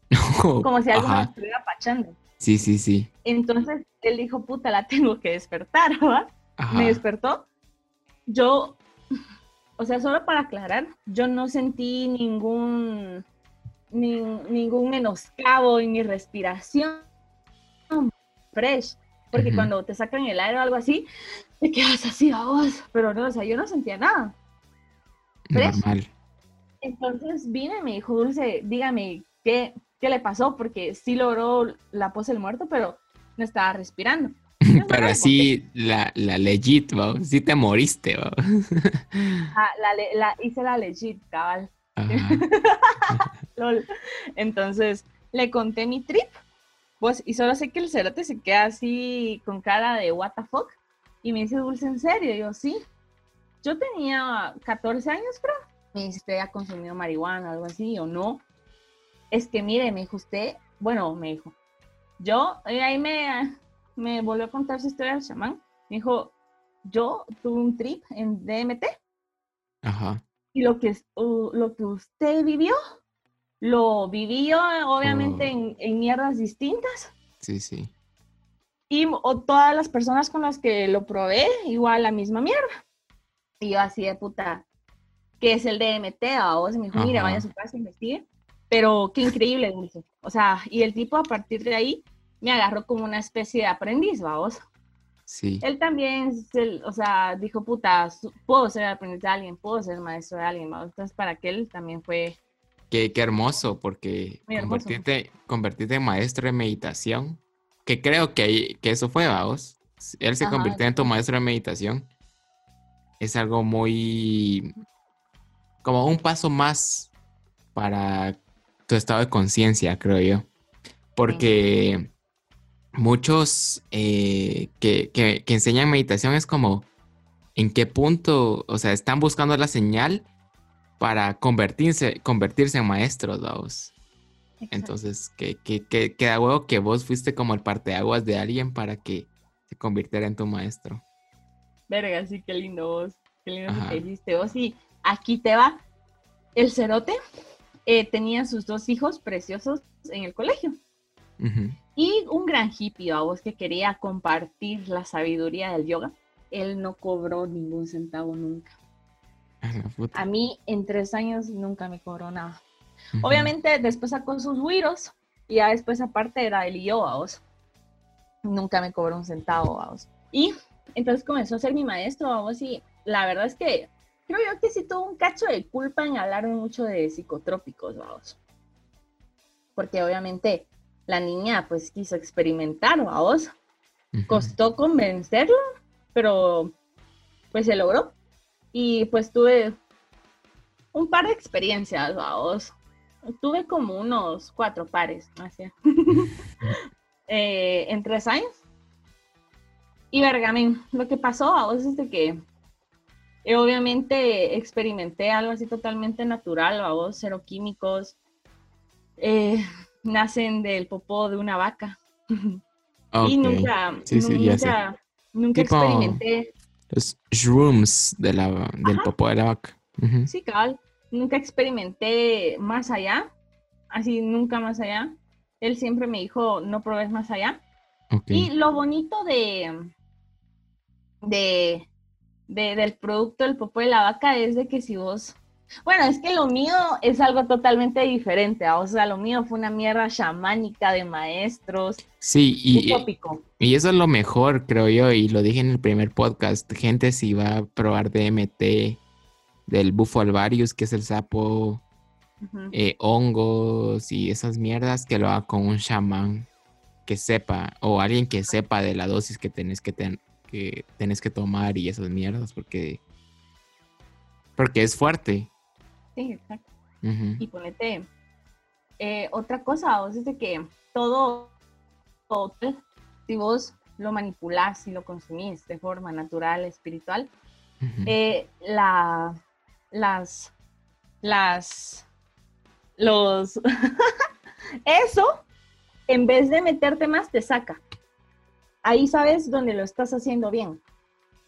como si algo me estuviera pachando. Sí, sí, sí. Entonces él dijo, puta, la tengo que despertar, ¿verdad? Ajá. Me despertó. Yo, o sea, solo para aclarar, yo no sentí ningún, ni- ningún menoscabo en mi respiración fresh, porque Ujú. cuando te sacan el aire o algo así, te quedas así, vamos, pero no, o sea, yo no sentía nada. ¿Fresh? Normal. Entonces vine y me dijo, Dulce, dígame, ¿qué, qué le pasó? Porque sí logró la pose del muerto, pero no estaba respirando. Pero así, la, la legit, ¿va? Sí te moriste, ¿va? Ah, la, le- la- hice la legit, cabal. Lol. Entonces le conté mi trip. Pues, y solo sé que el cerote se queda así con cara de what the fuck. Y me dice, Dulce, ¿en serio? Y yo, sí. Yo tenía 14 años, creo. Me dice, ¿usted ha consumido marihuana o algo así o no? Es que mire, me dijo usted, bueno, me dijo, yo, y ahí me, me volvió a contar su historia del chamán. Me dijo, yo tuve un trip en DMT Ajá. y lo que, uh, lo que usted vivió, lo vivió obviamente Oh. en, en mierdas distintas. Sí, sí. Y o todas las personas con las que lo probé, igual la misma mierda. Y yo así de puta, ¿qué es el DMT? A vos me dijo, mira, vaya a su casa, investigue. Pero qué increíble, Dulce. O sea, y el tipo a partir de ahí me agarró como una especie de aprendiz, vamos. Sí. Él también, o sea, dijo, puta, puedo ser aprendiz de alguien, puedo ser maestro de alguien, ¿va? Entonces para que él también fue Qué, qué hermoso, porque hermoso. convertirte, convertirte en maestro de meditación, que creo que, que eso fue, vamos. Él se Ajá, convirtió en tu maestro de meditación. Es algo muy... como un paso más para tu estado de conciencia, creo yo. Porque muchos eh, que, que- que enseñan meditación es como en qué punto, o sea, están buscando la señal para convertirse, convertirse en maestros, vamos. Entonces, que, que, da huevo que vos fuiste como el parteaguas de alguien para que se convirtiera en tu maestro. Verga, sí, qué lindo vos. Qué lindo que dijiste vos. Y aquí te va. El cerote eh, tenía sus dos hijos preciosos en el colegio. Y un gran hippie, a vos que quería compartir la sabiduría del yoga. Él no cobró ningún centavo nunca. A mí en tres años nunca me cobró nada. Obviamente después sacó sus güiros y ya después aparte era él y yo, vos. nunca me cobró un centavo, vamos. Y entonces comenzó a ser mi maestro, vamos, y la verdad es que creo yo que sí tuvo un cacho de culpa en hablarme mucho de psicotrópicos, vamos. Porque obviamente la niña pues quiso experimentar, vamos. Costó convencerlo, pero pues se logró. Y pues tuve un par de experiencias, vamos. Tuve como unos cuatro pares, así. eh, entre Science y Bergamin. Lo que pasó, vos, es de que eh, obviamente experimenté algo así totalmente natural, vos, cero químicos. Eh, nacen del popó de una vaca. Y nunca, nunca, nunca experimenté. Los shrooms de la, del popó de la vaca. Sí, cabal. Nunca experimenté más allá, así nunca más allá. Él siempre me dijo, no probes más allá. Y lo bonito de, de, del producto del popó de la vaca es de que si vos... Bueno, es que lo mío es algo totalmente diferente, o sea, lo mío fue una mierda chamánica de maestros. Sí, y, y eso es lo mejor, creo yo, y lo dije en el primer podcast, gente si va a probar DMT, del bufo alvarius, que es el sapo, eh, hongos y esas mierdas, que lo haga con un chamán que sepa, o alguien que sepa de la dosis que tenés que, que, tenés que tomar y esas mierdas, porque, porque es fuerte. Sí, exacto. Y ponete eh, otra cosa, vos es de que todo, todo, si vos lo manipulás y lo consumís de forma natural, espiritual, eh, la, las, las, los, eso, en vez de meterte más, te saca. Ahí sabes dónde lo estás haciendo bien.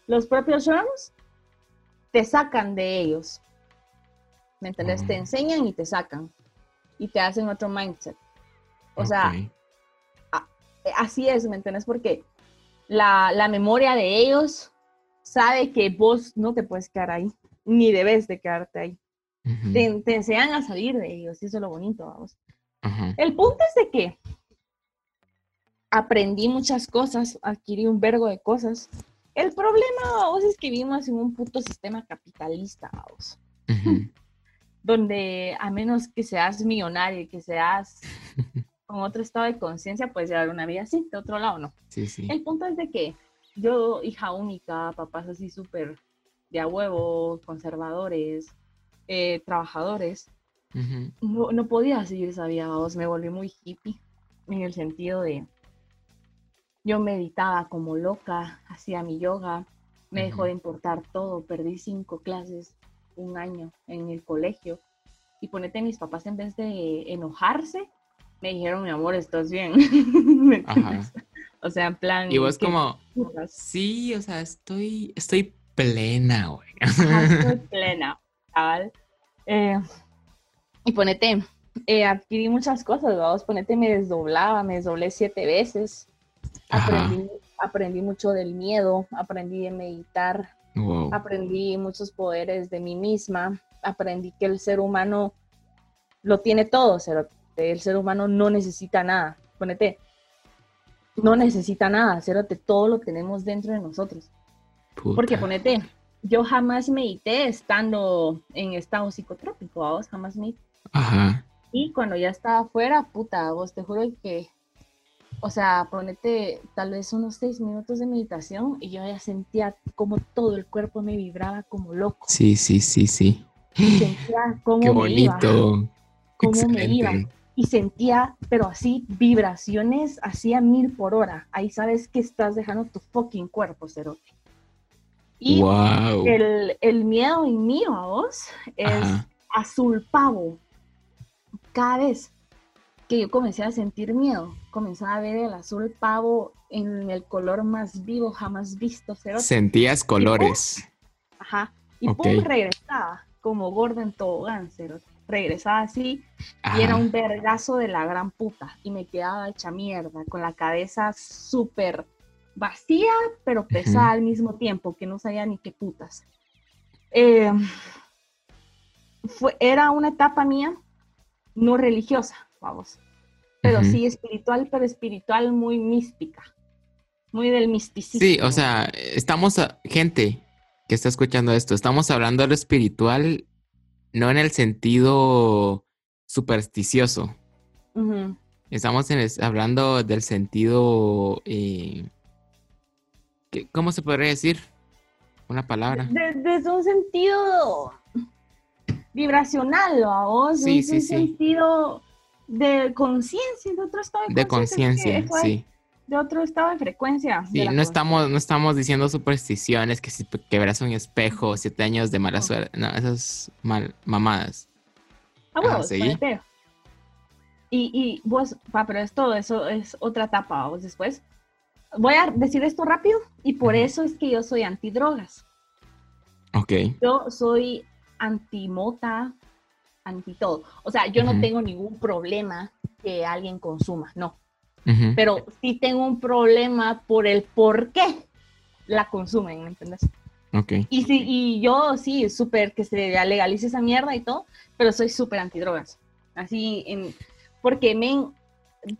Los propios germs te sacan de ellos. ¿Me entiendes? Te enseñan y te sacan. Y te hacen otro mindset. O sea, así es, ¿me entiendes? Porque la, la memoria de ellos sabe que vos no te puedes quedar ahí ni debes de quedarte ahí. te, enseñan a salir de ellos y eso es lo bonito, vamos. El punto es de que aprendí muchas cosas, adquirí un vergo de cosas. El problema, vamos, es que vivimos en un puto sistema capitalista, vamos. Donde a menos que seas millonario y que seas con otro estado de conciencia, puedes llevar una vida así, de otro lado no. Sí, sí. El punto es de que yo, hija única, papás así súper de a huevo, conservadores, eh, trabajadores, no, no, podía seguir esa vida, vos, me volví muy hippie en el sentido de yo meditaba como loca, hacía mi yoga, me dejó de importar todo, perdí cinco clases, un año en el colegio y ponete mis papás en vez de enojarse, me dijeron, mi amor, ¿estás bien? O sea, en plan... Y vos como, sí, o sea, estoy, estoy plena, güey. Estoy plena, cabal. Eh, y ponete, eh, adquirí muchas cosas, vamos, ponete, me desdoblaba, me desdoblé siete veces. Aprendí, aprendí, mucho del miedo, aprendí a meditar, aprendí muchos poderes de mí misma, aprendí que el ser humano lo tiene todo, el ser humano no necesita nada. Ponete, no necesita nada, cérate, todo lo tenemos dentro de nosotros. Porque ponete, yo jamás medité estando en estado psicotrópico, vos jamás medité. Ajá. Y cuando ya estaba afuera, puta, vos te juro que, o sea, ponete tal vez unos seis minutos de meditación y yo ya sentía como todo el cuerpo me vibraba como loco. Sí, sí, sí, sí. Y sentía como Qué bonito. cómo me iba. Y sentía, pero así, vibraciones así a mil por hora. Ahí sabes que estás dejando tu fucking cuerpo, cerote. Y el, miedo en mí, a vos, es azul pavo. Cada vez que yo comencé a sentir miedo, comenzaba a ver el azul pavo en el color más vivo jamás visto. Sentías colores. ajá. Y pum, regresaba como Gordon Tobogán, cero. Regresaba así y era un vergazo de la gran puta. Y me quedaba hecha mierda, con la cabeza súper vacía, pero pesada al mismo tiempo, que no sabía ni qué putas. Eh, fue, era una etapa mía no religiosa, vamos, pero sí espiritual, pero espiritual muy mística. muy del misticismo. Sí, o sea, estamos, a- gente que está escuchando esto, estamos hablando de lo espiritual, no en el sentido supersticioso. Estamos en el- hablando del sentido, eh, ¿qué- ¿cómo se podría decir? Una palabra. De- desde un sentido vibracional, ¿a vos? Sí, un, sí, un sí. sentido de conciencia, de otro estado de, De conciencia, que fue sí. De otro estado de frecuencia. Sí, de no estamos, no estamos diciendo supersticiones, que si quebras un espejo, siete años de mala No. suerte. No, esas mal, mamadas. Ah, seguí. ponete. Y, y vos, va, pero esto eso es otra etapa, vos después. Voy a decir esto rápido y por eso es que yo soy antidrogas. Ok. Yo soy antimota, anti todo. O sea, yo no tengo ningún problema que alguien consuma, no. Pero sí tengo un problema por el por qué la consumen, ¿me entiendes? Ok. Y, sí, y yo sí, súper que se legalice esa mierda y todo, pero soy súper antidrogas. Así, en, porque men,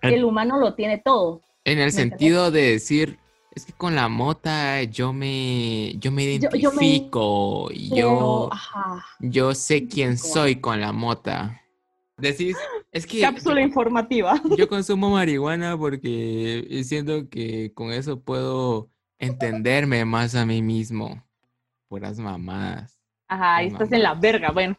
el humano lo tiene todo. En el ¿Me sentido de decir, es que con la mota yo me, yo me Yo- yo me- identifico yo, ajá, yo sé quién identifico. soy con la mota. Decís, es que cápsula yo, informativa. yo consumo marihuana porque siento que con eso puedo entenderme más a mí mismo. Puras mamadas. Ajá, ahí estás en la verga, bueno.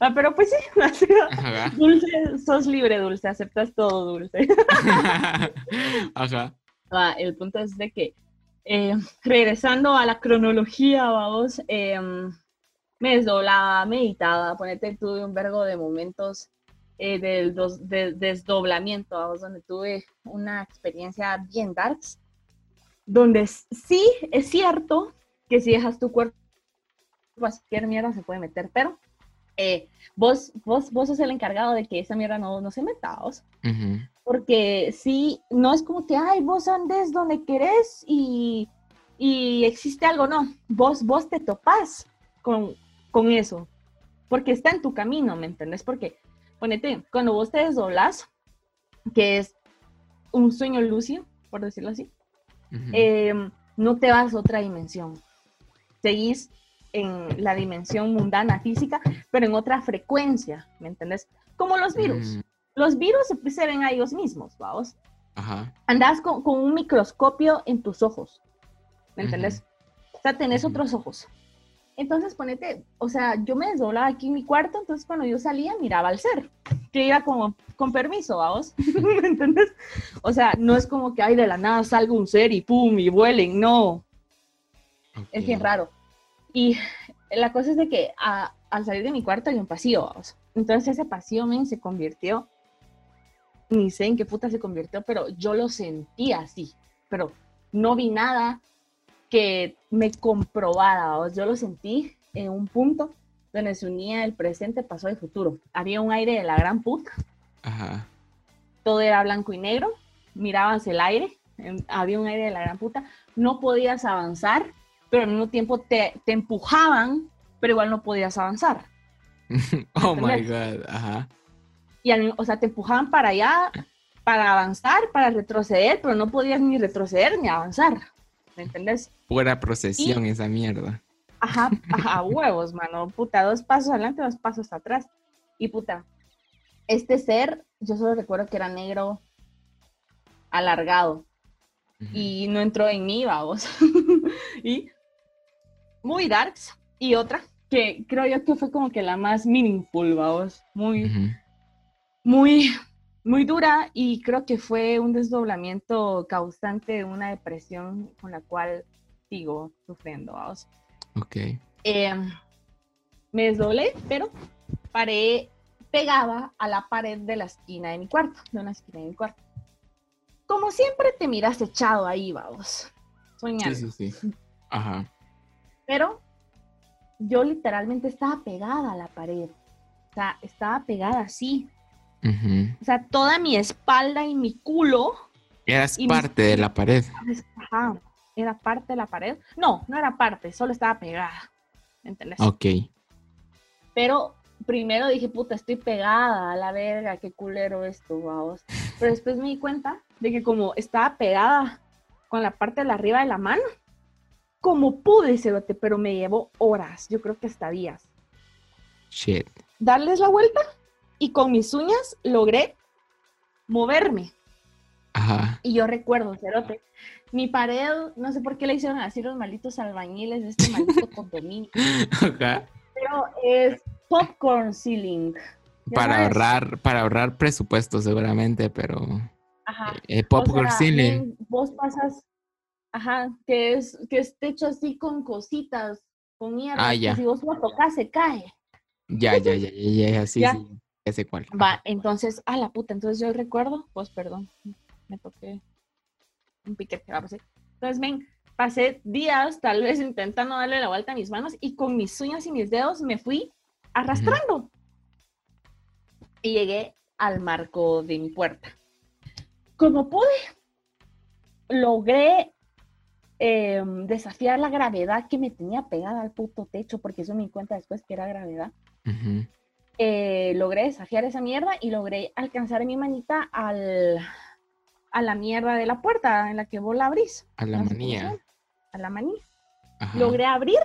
Ah, pero pues sí, Ajá. dulce, sos libre, dulce, aceptas todo, dulce. Ajá. Ah, el punto es de que, eh, regresando a la cronología, vamos, em, me desdoblaba, meditaba, ponete, tuve un vergo de momentos eh, del de- desdoblamiento, vamos, donde tuve una experiencia bien darks, donde sí es cierto que si dejas tu cuerpo, cualquier mierda se puede meter, pero eh, vos, vos, vos sos el encargado de que esa mierda no, no se meta. Porque sí, no es como que, ay, vos andes donde querés y, y existe algo, no. Vos, vos te topás con, con eso, porque está en tu camino, ¿me entendés? Porque, ponete, cuando vos te desdoblas, que es un sueño lúcido, por decirlo así, eh, no te vas a otra dimensión. Seguís en la dimensión mundana física, pero en otra frecuencia, ¿me entendés? Como los virus. Mm, Los virus se, se ven a ellos mismos, vamos. Ajá. Andás con, con un microscopio en tus ojos, ¿me entendés? O sea, tenés otros ojos. Entonces, ponete, o sea, yo me desdoblaba aquí en mi cuarto, entonces cuando yo salía miraba al ser, que era como, con permiso, vamos, ¿me entendés? O sea, no es como que, ay, de la nada salga un ser y pum, y vuelen, no, es bien raro. Y la cosa es de que a- al salir de mi cuarto hay un pasillo, vamos. Entonces ese pasillo, men, se convirtió, ni sé en qué puta se convirtió, pero yo lo sentí así, pero no vi nada que me comprobara, vamos. Yo lo sentí en un punto donde se unía el presente, pasado y futuro. Había un aire de la gran puta, Ajá. todo era blanco y negro, mirabas el aire, em, había un aire de la gran puta, no podías avanzar, pero al mismo tiempo te, te empujaban, pero igual no podías avanzar. Oh my ¿Entendés? god. Ajá. Y al o sea, te empujaban para allá, para avanzar, para retroceder, pero no podías ni retroceder ni avanzar. ¿Me entendés? Pura procesión esa mierda. Ajá, ajá, huevos, mano. Puta, dos pasos adelante, dos pasos atrás. Y puta, este ser, yo solo recuerdo que era negro alargado. Y no entró en mí, vamos. y muy darks. Y otra que creo yo que fue como que la más meaningful, vamos. Muy, Ujú. muy, muy dura y creo que fue un desdoblamiento causante de una depresión con la cual sigo sufriendo, vamos. Ok. Eh, me desdoblé, pero paré pegada a la pared de la esquina de mi cuarto, de una esquina de mi cuarto. Como siempre te miras echado ahí, vamos, soñando. Sí, sí, sí. Ajá. Pero yo literalmente estaba pegada a la pared. O sea, estaba pegada así. O sea, toda mi espalda y mi culo Eras Y parte de la pared. ajá, era parte de la pared. No, no era parte, solo estaba pegada. ¿Entendés? Ok. Pero primero dije, puta, estoy pegada a la verga, qué culero esto, vamos. Pero después me di cuenta de que como estaba pegada con la parte de la arriba de la mano. Como pude, cerote, pero me llevó horas, yo creo que hasta días. Shit. Darles la vuelta y con mis uñas logré moverme. Ajá. Y yo recuerdo, cerote, mi pared, no sé por qué le hicieron así los malditos albañiles de este maldito condominio, pero es popcorn ceiling. ¿ya Para sabes? ahorrar, para ahorrar presupuesto seguramente, pero Ajá. eh, popcorn O sea, ceiling. vos pasas, ajá, que es, que es techo así con cositas, con mierda. Ah, que ya. Si vos lo tocas, se cae. Ya, ya, ya, ya, ya, sí, Ya. sí. Ya sé cuál. Va, entonces, a la puta, entonces yo recuerdo, pues perdón, me toqué un piquete, va, pues sí. Entonces, ven, pasé días tal vez intentando darle la vuelta a mis manos y con mis uñas y mis dedos me fui arrastrando. Y llegué al marco de mi puerta. Como pude, logré eh, desafiar la gravedad que me tenía pegada al puto techo, porque eso me di cuenta después que era gravedad eh, logré desafiar esa mierda y logré alcanzar mi manita al, a la mierda de la puerta en la que vos la abrís. A la manía. A la manía. Ajá. Logré abrir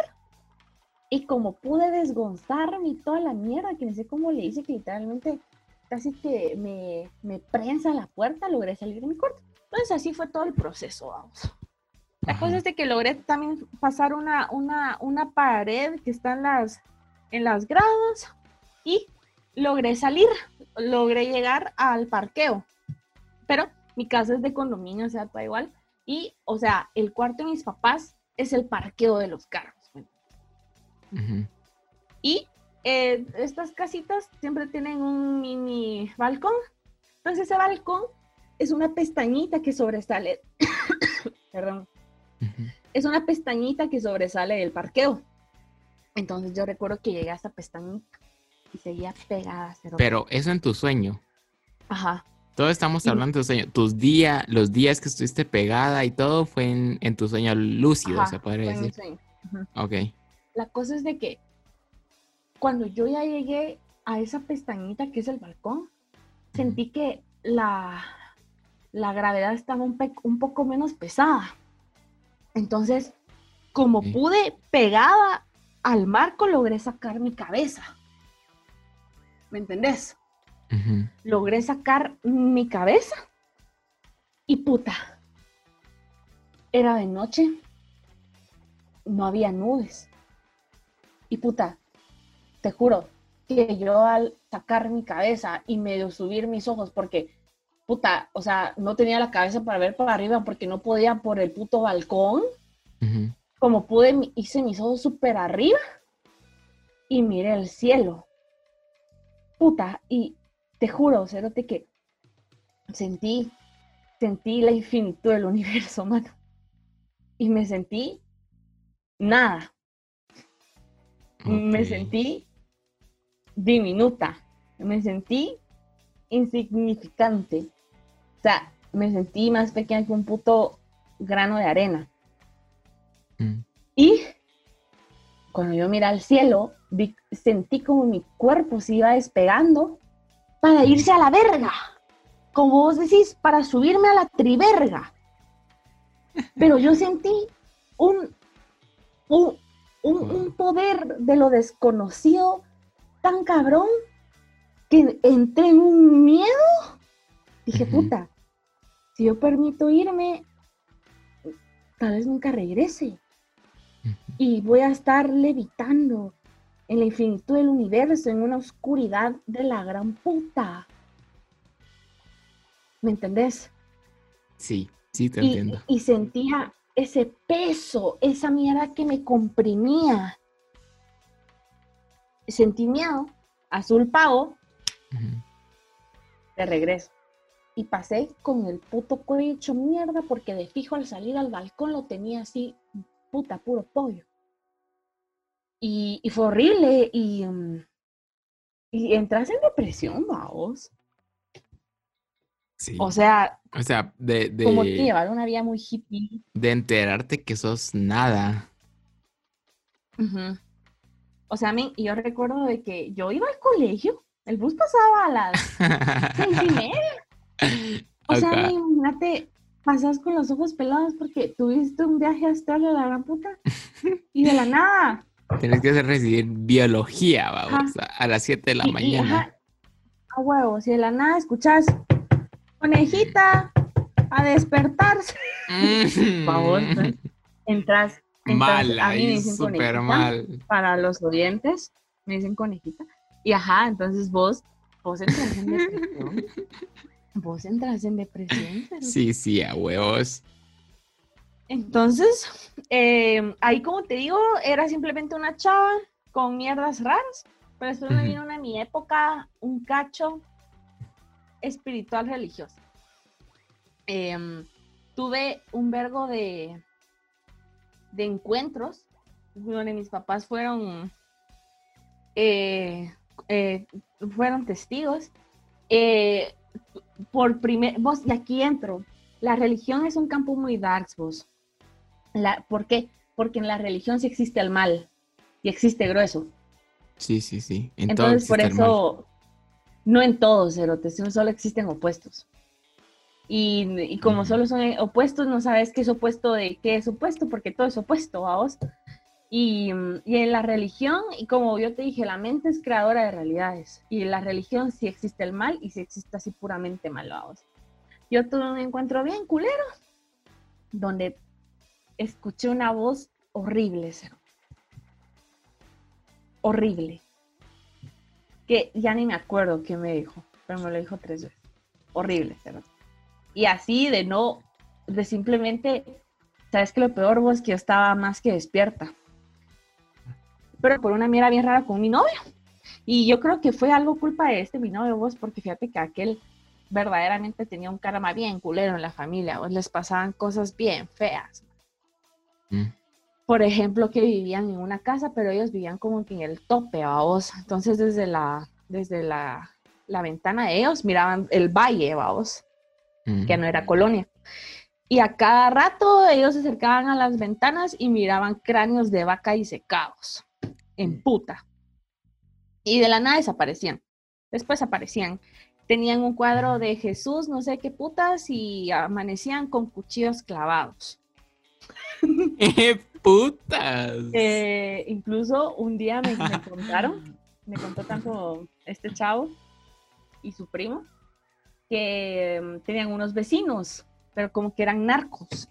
y como pude desgonzarme y toda la mierda, que no sé cómo le hice, que literalmente casi que me, me prensa la puerta, logré salir de mi cuarto. Entonces así fue todo el proceso, vamos. La cosa es de que logré también pasar una, una, una pared que está en las, en las gradas y logré salir, logré llegar al parqueo. Pero mi casa es de condominio, o sea, da igual. Y, o sea, el cuarto de mis papás es el parqueo de los carros. ¿me Ujú. y eh, estas casitas siempre tienen un mini balcón. Entonces ese balcón es una pestañita que sobresale. Perdón. Es una pestañita que sobresale del parqueo. Entonces yo recuerdo que llegué a esa pestañita y seguía pegada. cero. Pero eso en tu sueño. Ajá. Todos estamos hablando de tu sueño. Tus días, los días que estuviste pegada y todo fue en, en tu sueño lúcido, ajá, se podría fue decir. sueño. Ok. La cosa es de que cuando yo ya llegué a esa pestañita que es el balcón, sentí que la, la gravedad estaba un poco menos pesada. Entonces, como pude pegada al marco, logré sacar mi cabeza. ¿Me entendés? Logré sacar mi cabeza y puta. Era de noche, no había nubes. Y puta, te juro que yo al sacar mi cabeza y medio subir mis ojos, porque puta, o sea, no tenía la cabeza para ver para arriba porque no podía por el puto balcón. Como pude, hice mis ojos súper arriba y miré el cielo. Puta, y te juro, Cerote, que sentí, sentí la infinitud del universo, mano. Y me sentí nada. Me sentí diminuta. Me sentí insignificante. O sea, me sentí más pequeña que un puto grano de arena. Mm. Y cuando yo miré al cielo, vi- sentí como mi cuerpo se iba despegando para irse a la verga. Como vos decís, para subirme a la triverga. Pero yo sentí un, un, un- un poder de lo desconocido tan cabrón que entré en un miedo. Dije, puta, si yo permito irme, tal vez nunca regrese y voy a estar levitando en la infinitud del universo, en una oscuridad de la gran puta. ¿Me entendés? Sí, sí te Y, entiendo. y sentía ese peso, esa mierda que me comprimía. Sentí miedo, azul pago, De regreso. Y pasé con el puto cuello hecho mierda porque de fijo al salir al balcón lo tenía así, puta, puro pollo. Y, y fue horrible y, mm, y entras en depresión, vamos. Sí. O sea, O sea, de, de, como que llevar una vida muy hippie. de enterarte que sos nada. O sea, yo recuerdo de que yo iba al colegio, el bus pasaba a las seis y media. O sea, Ajá. men, imagínate pasas con los ojos pelados porque tuviste un viaje astral de la gran puta y de la nada. Tienes que recibir biología, vamos, a, las 7 de la mañana. a huevo, si de la nada escuchas, conejita, a despertarse. Mm. favor, entras. Mala, a mí me dicen súper mal. Para los oyentes, me dicen conejita. Y ajá, entonces vos, vos entras en depresión. vos entras en depresión. Sí, sí, a huevos. Entonces, eh, ahí como te digo, era simplemente una chava con mierdas raras, pero después me vino una mi época, un cacho espiritual religioso. Em, tuve un vergo de, de encuentros donde mis papás fueron eh, eh, fueron testigos. Eh, por primer, vos, y aquí entro, la religión es un campo muy dark, vos. La, ¿Por qué? Porque en la religión sí existe el mal y existe grueso. Sí, sí, sí. Entonces, por eso, no en todos, Cerotes, solo existen opuestos. Y, como solo son opuestos, no sabes qué es opuesto de qué es opuesto, porque todo es opuesto a vos. Y, y, en la religión, y como yo te dije, la mente es creadora de realidades. Y en la religión sí existe el mal y sí existe así puramente malvados. Yo tuve un encuentro bien culero, donde escuché una voz horrible. Horrible. Que ya ni me acuerdo qué me dijo, pero me lo dijo tres veces. Horrible, cero. Y así de no, de simplemente, sabes que lo peor vos que yo estaba más que despierta pero por una mierda bien rara con mi novio. Y yo creo que fue algo culpa de este mi novio, vos, porque fíjate que aquel verdaderamente tenía un karma bien culero en la familia, vos les pasaban cosas bien feas. Mm. Por ejemplo, que vivían en una casa, pero ellos vivían como que en el tope, a vos. Entonces, desde la, desde la, la ventana de ellos miraban el valle, vos, que no era colonia. Y a cada rato ellos se acercaban a las ventanas y miraban cráneos de vaca y secados en puta. Y de la nada desaparecían. Después aparecían. Tenían un cuadro de Jesús, no sé qué putas, y amanecían con cuchillos clavados. ¡Qué putas! Eh, incluso un día me, me contaron, me contó tanto este chavo y su primo, que mm, tenían unos vecinos, pero como que eran narcos.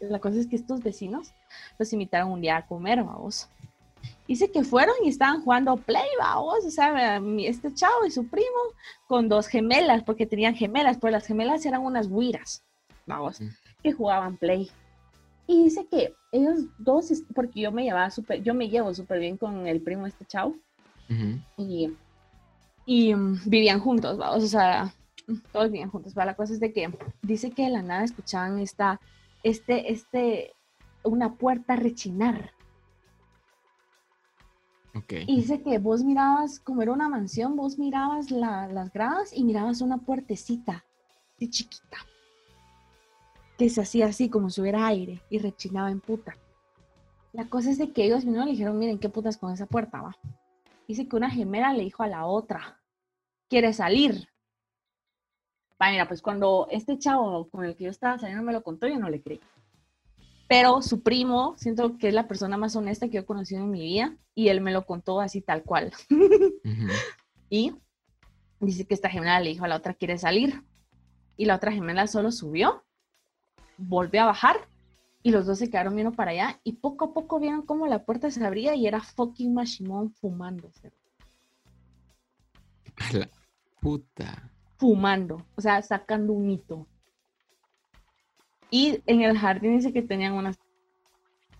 la cosa es que estos vecinos los invitaron un día a comer, vamos. Dice que fueron y estaban jugando play, vamos, o sea, este chavo y su primo con dos gemelas, porque tenían gemelas, pero las gemelas eran unas huiras, vamos, que jugaban play. Y dice que ellos dos, porque yo me llevaba súper, yo me llevo súper bien con el primo este chavo, y, y mm, vivían juntos, vamos, o sea, todos vivían juntos, la cosa es de que dice que de la nada escuchaban esta, este, este, una puerta rechinar y dice que vos mirabas, como era una mansión, vos mirabas las gradas y mirabas una puertecita, de chiquita, que se hacía así como si hubiera aire y rechinaba en puta. La cosa es de que ellos y le dijeron, miren, ¿qué putas con esa puerta, va? Dice que una gemela le dijo a la otra, ¿quiere salir? Va, mira, pues cuando este chavo con el que yo estaba saliendo me lo contó, yo no le creí. Pero su primo, siento que es la persona más honesta que yo he conocido en mi vida y él me lo contó así tal cual. Y dice que esta gemela le dijo a la otra, ¿quiere salir? Y la otra gemela solo subió, volvió a bajar y los dos se quedaron viendo para allá y poco a poco vieron cómo la puerta se abría y era fucking Mashimon fumándose. A la puta. Fumando, o sea, sacando un hito. Y en el jardín dice que tenían una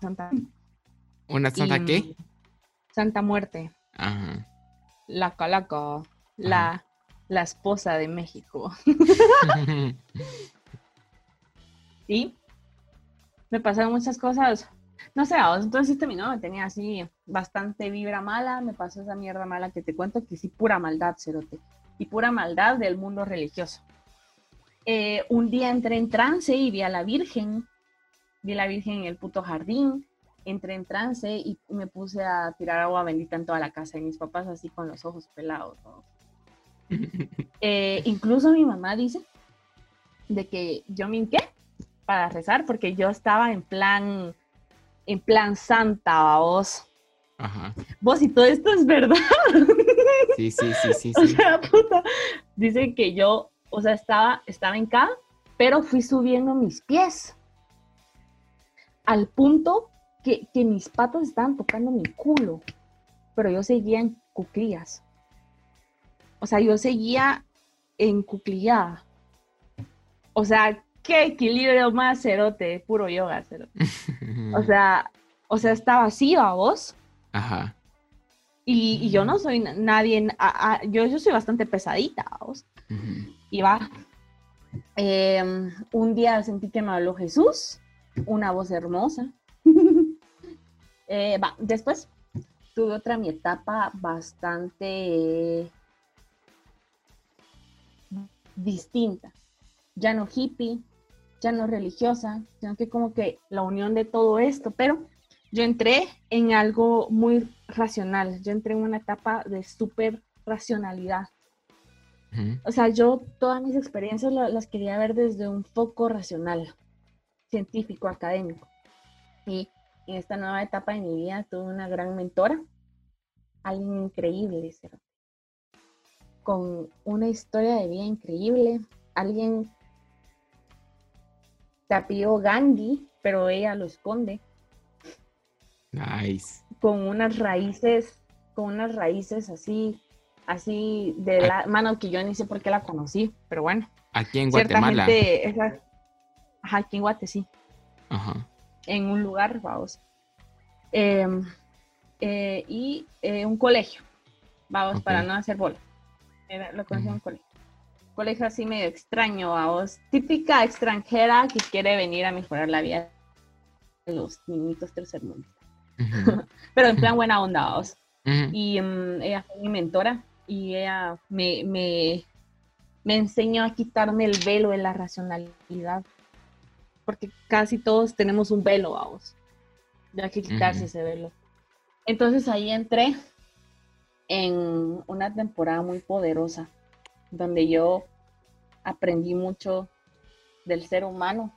santa. ¿Una santa qué? Santa Muerte. Ajá. La Calaca, la, la esposa de México. y me pasaron muchas cosas. No sé, entonces este mi me tenía así bastante vibra mala, me pasó esa mierda mala que te cuento que sí, pura maldad, cerote. Y pura maldad del mundo religioso. Eh, un día entré en trance y vi a la Virgen, vi a la Virgen en el puto jardín, entré en trance y me puse a tirar agua bendita en toda la casa y mis papás así con los ojos pelados. Eh, incluso mi mamá dice, de que yo me hinqué para rezar porque yo estaba en plan, en plan santa, vos. Ajá. Vos y todo esto es verdad. Sí, sí, sí, sí, O sí. sea, puta, dicen que yo, o sea, estaba, estaba en cada, pero fui subiendo mis pies. Al punto que, que mis patas estaban tocando mi culo. Pero yo seguía en cuclillas. O sea, yo seguía en cuclillada. O sea, qué equilibrio más cerote, puro yoga, cerote. O sea, o sea, estaba así, a vos. Ajá. Y, y yo no soy na- nadie, en- a- a- yo, yo soy bastante pesadita, vos. Y va. Em, un día sentí que me habló Jesús, una voz hermosa. Eh, va, después tuve otra mi etapa bastante distinta. Ya no hippie, ya no religiosa, sino que como que la unión de todo esto, pero yo entré en algo muy racional, yo entré en una etapa de súper racionalidad. O sea, yo todas mis experiencias la- las quería ver desde un foco racional, científico, académico. Y en esta nueva etapa de mi vida tuve una gran mentora, alguien increíble, con una historia de vida increíble, alguien te apellidó Gandhi, pero ella lo esconde, Nice. con unas raíces, con unas raíces así, así de la mano que yo ni sé por qué la conocí, pero bueno. Aquí en cierta Guatemala. gente, esa- ajá, aquí en Guate, sí, Ajá. en un lugar, vamos. Em, eh, y eh, un colegio, vamos, para no hacer bola. Era, lo conocí en un colegio. Colegio así medio extraño, vamos. Típica extranjera que quiere venir a mejorar la vida de los niñitos tercermundistas. Ujú. Pero en plan buena onda, vamos. Y mm, ella fue mi mentora y ella me, me, me enseñó a quitarme el velo de la racionalidad. Porque casi todos tenemos un velo, vamos. Ya hay que quitarse ese velo. Entonces ahí entré en una temporada muy poderosa, donde yo aprendí mucho del ser humano,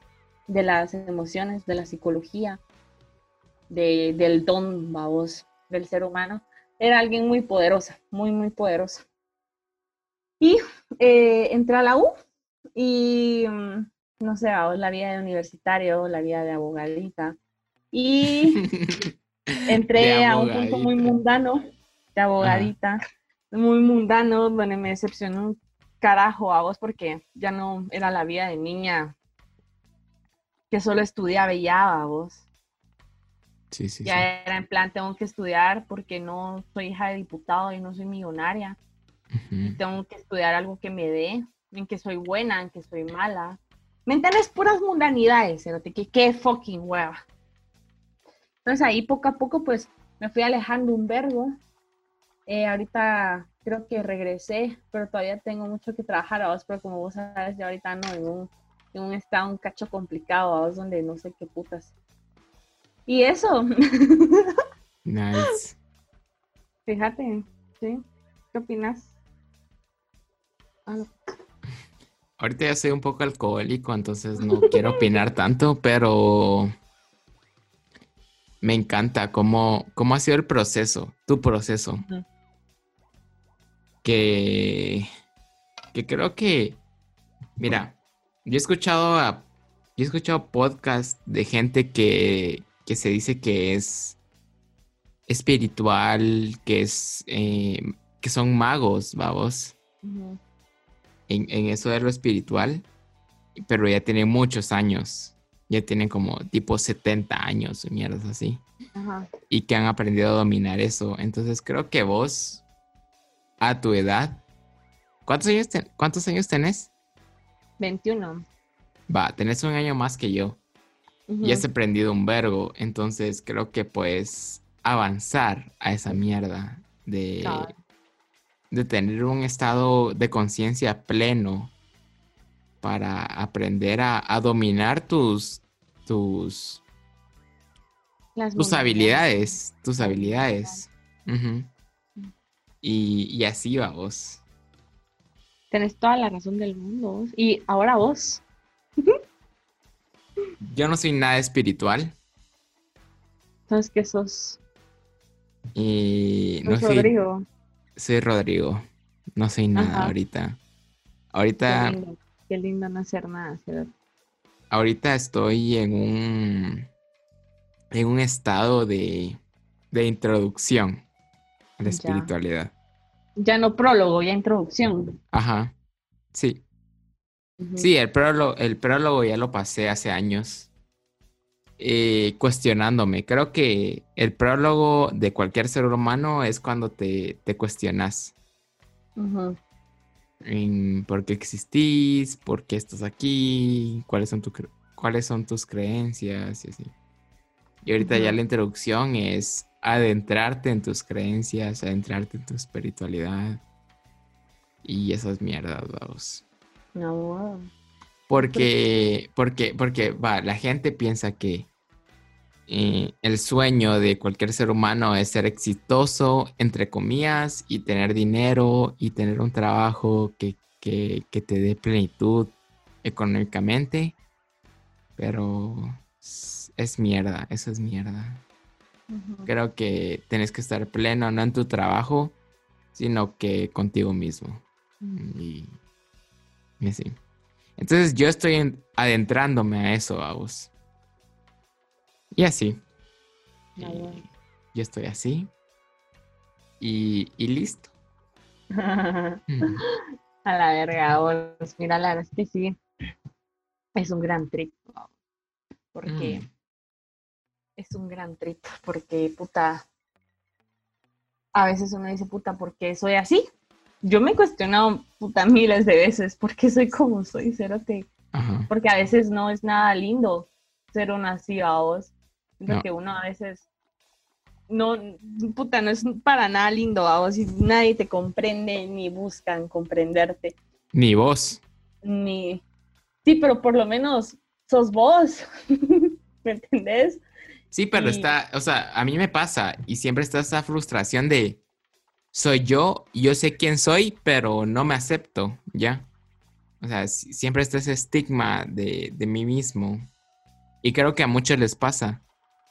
de las emociones, de la psicología, de, del don, vamos, del ser humano. Era alguien muy poderosa, muy, muy poderosa. Y eh, entré a la U y, mm, no sé, la vida de universitario, la vida de abogadita. Y entré a un punto muy mundano, de abogadita, muy mundano, donde me decepcionó un carajo a vos porque ya no era la vida de niña que solo estudiaba y ya a vos. Sí, sí, sí. Ya era en plan, tengo que estudiar porque no soy hija de diputado y no soy millonaria. Y tengo que estudiar algo que me dé, en que soy buena, en que soy mala. ¿Me entiendes? Puras mundanidades, cerote, que qué fucking hueva. Entonces ahí poco a poco pues me fui alejando un vergo. Eh, ahorita creo que regresé, pero todavía tengo mucho que trabajar a vos, pero como vos sabes, ya ahorita ando en un, en un estado un cacho complicado a vos donde no sé qué putas. Y eso, Nice. fíjate, ¿sí? ¿Qué opinas? Ah. Ahorita ya soy un poco alcohólico, entonces no quiero opinar tanto, pero me encanta cómo, cómo ha sido el proceso, tu proceso. Que, que creo que, mira, yo he escuchado a, yo he escuchado podcasts de gente que, que se dice que es espiritual, que es, eh, que son magos, vamos en, en eso de lo espiritual, pero ya tienen muchos años. Ya tienen como tipo 70 años o mierdas así. Ajá. Y que han aprendido a dominar eso. Entonces creo que vos, a tu edad, ¿cuántos años, ten- ¿cuántos años tenés? 21. Va, tenés un año más que yo. Y has aprendido un vergo. Entonces creo que puedes avanzar a esa mierda de, de tener un estado de conciencia pleno para aprender a, a dominar tus, tus, Las tus habilidades, tus habilidades. Y, y así va vos. Tenés toda la razón del mundo. Y ahora vos, yo no soy nada espiritual. ¿Sabes qué sos? Y no ¿Sos soy, Rodrigo. soy Rodrigo. No soy nada Ajá. ahorita. Qué Ahorita, lindo, qué lindo no hacer nada, ¿cierto? ahorita estoy en un en un estado de, de introducción a la Ya. espiritualidad. Ya no prólogo, ya introducción. Ajá. Sí. Sí, el prólogo, el prólogo ya lo pasé hace años. eh, cuestionándome. Creo que el prólogo de cualquier ser humano es cuando te, te cuestionas en por qué existís, por qué estás aquí, cuáles son, tu cuáles son tus creencias y así. Y ahorita ya la introducción es adentrarte en tus creencias, adentrarte en tu espiritualidad y esas mierdas, vamos. No, Porque, porque, porque, va, la gente piensa que eh, el sueño de cualquier ser humano es ser exitoso, entre comillas, y tener dinero y tener un trabajo que, que, que te dé plenitud económicamente. Pero es, es mierda, eso es mierda. Creo que tienes que estar pleno, no en tu trabajo, sino que contigo mismo. Y, y así. Entonces yo estoy en- adentrándome a eso, vamos. Y así. Ah, yo estoy así. Y, y listo. A la verga, vos. Mira, la verdad es que sí. Es un gran trip. Porque Mm. es un gran trip. Porque, puta. A veces uno dice, puta, ¿por qué soy así? Yo me he cuestionado, puta, miles de veces. ¿Por qué soy como soy? Cérate. Ajá. Porque a veces no es nada lindo ser uno así a vos. No. Porque uno a veces no, puta, no es para nada lindo a vos y nadie te comprende ni buscan comprenderte. Ni vos. Ni. Sí, pero por lo menos sos vos. ¿Me entendés? Sí, pero Y- está, o sea, a mí me pasa y siempre está esa frustración de soy yo, yo sé quién soy, pero no me acepto, ¿ya? O sea, si- siempre está ese estigma de, de mí mismo. Y creo que a muchos les pasa,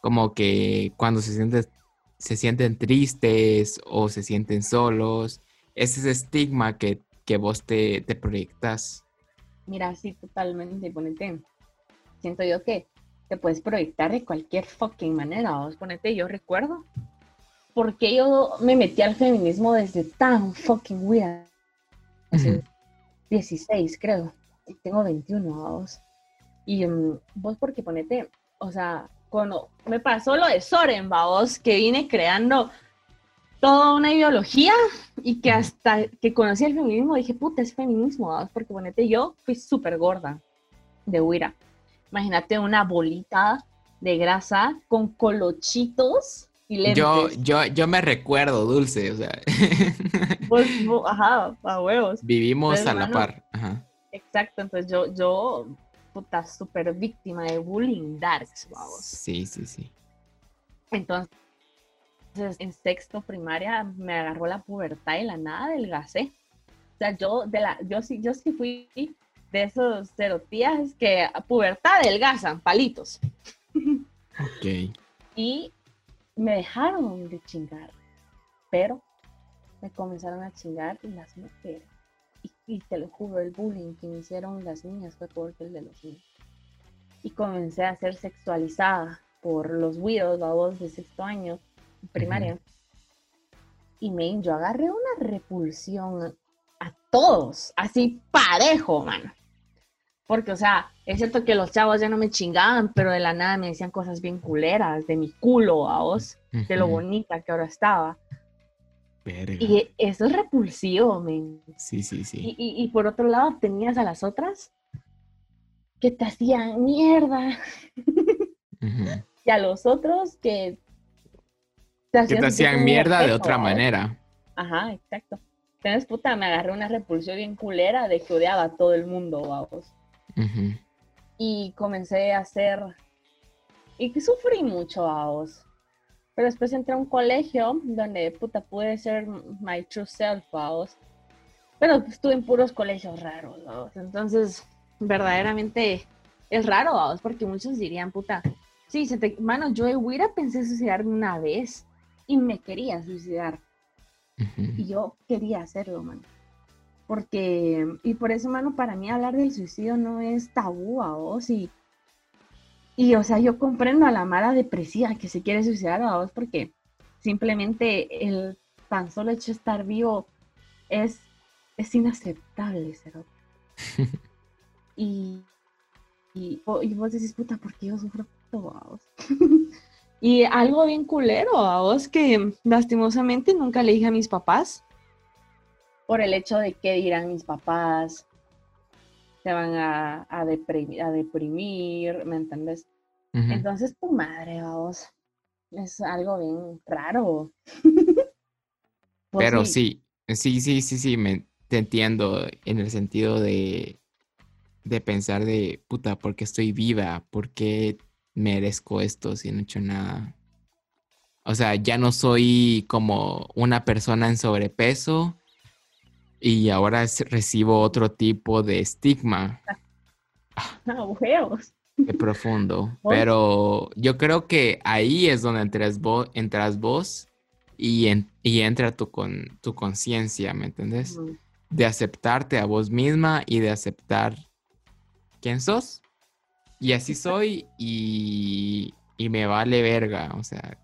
como que cuando se sienten, se sienten tristes o se sienten solos, es ese estigma que, que vos te, te proyectas. Mira, sí, totalmente. Ponete. Siento yo que te puedes proyectar de cualquier fucking manera. Vos ponete, yo recuerdo. Porque yo me metí al feminismo desde tan fucking weird. Hace Ujú. 16, creo. Y tengo 21, vos. Y mm, vos, porque ponete, o sea, cuando me pasó lo de Soren, vos, que vine creando toda una ideología y que hasta que conocí el feminismo dije, puta, es feminismo, vos, porque ponete, yo fui súper gorda de huira. Imagínate una bolita de grasa con colochitos y lentes. Yo, yo, yo me recuerdo, Dulce, o sea, Vos- vos- ajá, a huevos. vivimos Pues, a la par. Ajá. Exacto, entonces yo, yo, puta, súper víctima de bullying darks, vamos. Sí, sí, sí. Entonces, en sexto primaria me agarró la pubertad y la nada delgacé. O sea, yo, de la, yo, sí, yo sí fui de esos cerotías que a pubertad delgazan, palitos. Ok. Y me dejaron de chingar, pero me comenzaron a chingar las mujeres. Y, y te lo juro, el bullying que me hicieron las niñas fue peor que el de los niños. Y comencé a ser sexualizada por los weirdos, babos de sexto año, primaria. Y me, yo agarré una repulsión a todos, así parejo, mano. Porque, o sea, es cierto que los chavos ya no me chingaban, pero de la nada me decían cosas bien culeras, de mi culo a vos, de lo bonita que ahora estaba. Verga. Y eso es repulsivo, men. Sí, sí, sí. Y, y, y por otro lado, tenías a las otras que te hacían mierda. Y a los otros que te Que te hacían mierda de otra manera. Ajá, exacto. Entonces, puta, me agarré una repulsión bien culera de que odiaba a todo el mundo, vamos. Y comencé a hacer... Y que sufrí mucho, vamos. Pero después entré a un colegio donde, puta, pude ser my true self, vamos. Pero estuve en puros colegios raros, vamos. Entonces, verdaderamente es raro, vamos, porque muchos dirían, puta, sí, se te, mano, yo de hubiera pensé suicidarme una vez y me quería suicidar. Y yo quería hacerlo, mano. Porque, y por eso, mano, para mí hablar del suicidio no es tabú a vos. Y, y, o sea, yo comprendo a la mala depresiva que se quiere suicidar a vos porque simplemente el tan solo hecho de estar vivo es, es inaceptable, y, y, y, vos decís, puta, ¿por qué yo sufro a vos? y algo bien culero a vos que lastimosamente nunca le dije a mis papás por el hecho de qué dirán mis papás, se van a, a, deprimir, a deprimir, ¿me entiendes? Entonces, tu madre, vamos, es algo bien raro. Pero sí, sí, sí, sí, sí, me, te entiendo en el sentido de, de pensar de, puta, ¿por qué estoy viva? ¿Por qué merezco esto si no he hecho nada? O sea, ya no soy como una persona en sobrepeso y ahora recibo otro tipo de estigma. Agujeros. Qué profundo. Pero yo creo que ahí es donde entras vos, entras vos y, y entra tu, con, tu conciencia, ¿me entendés? De aceptarte a vos misma y de aceptar quién sos. Y así soy y, y me vale verga. O sea,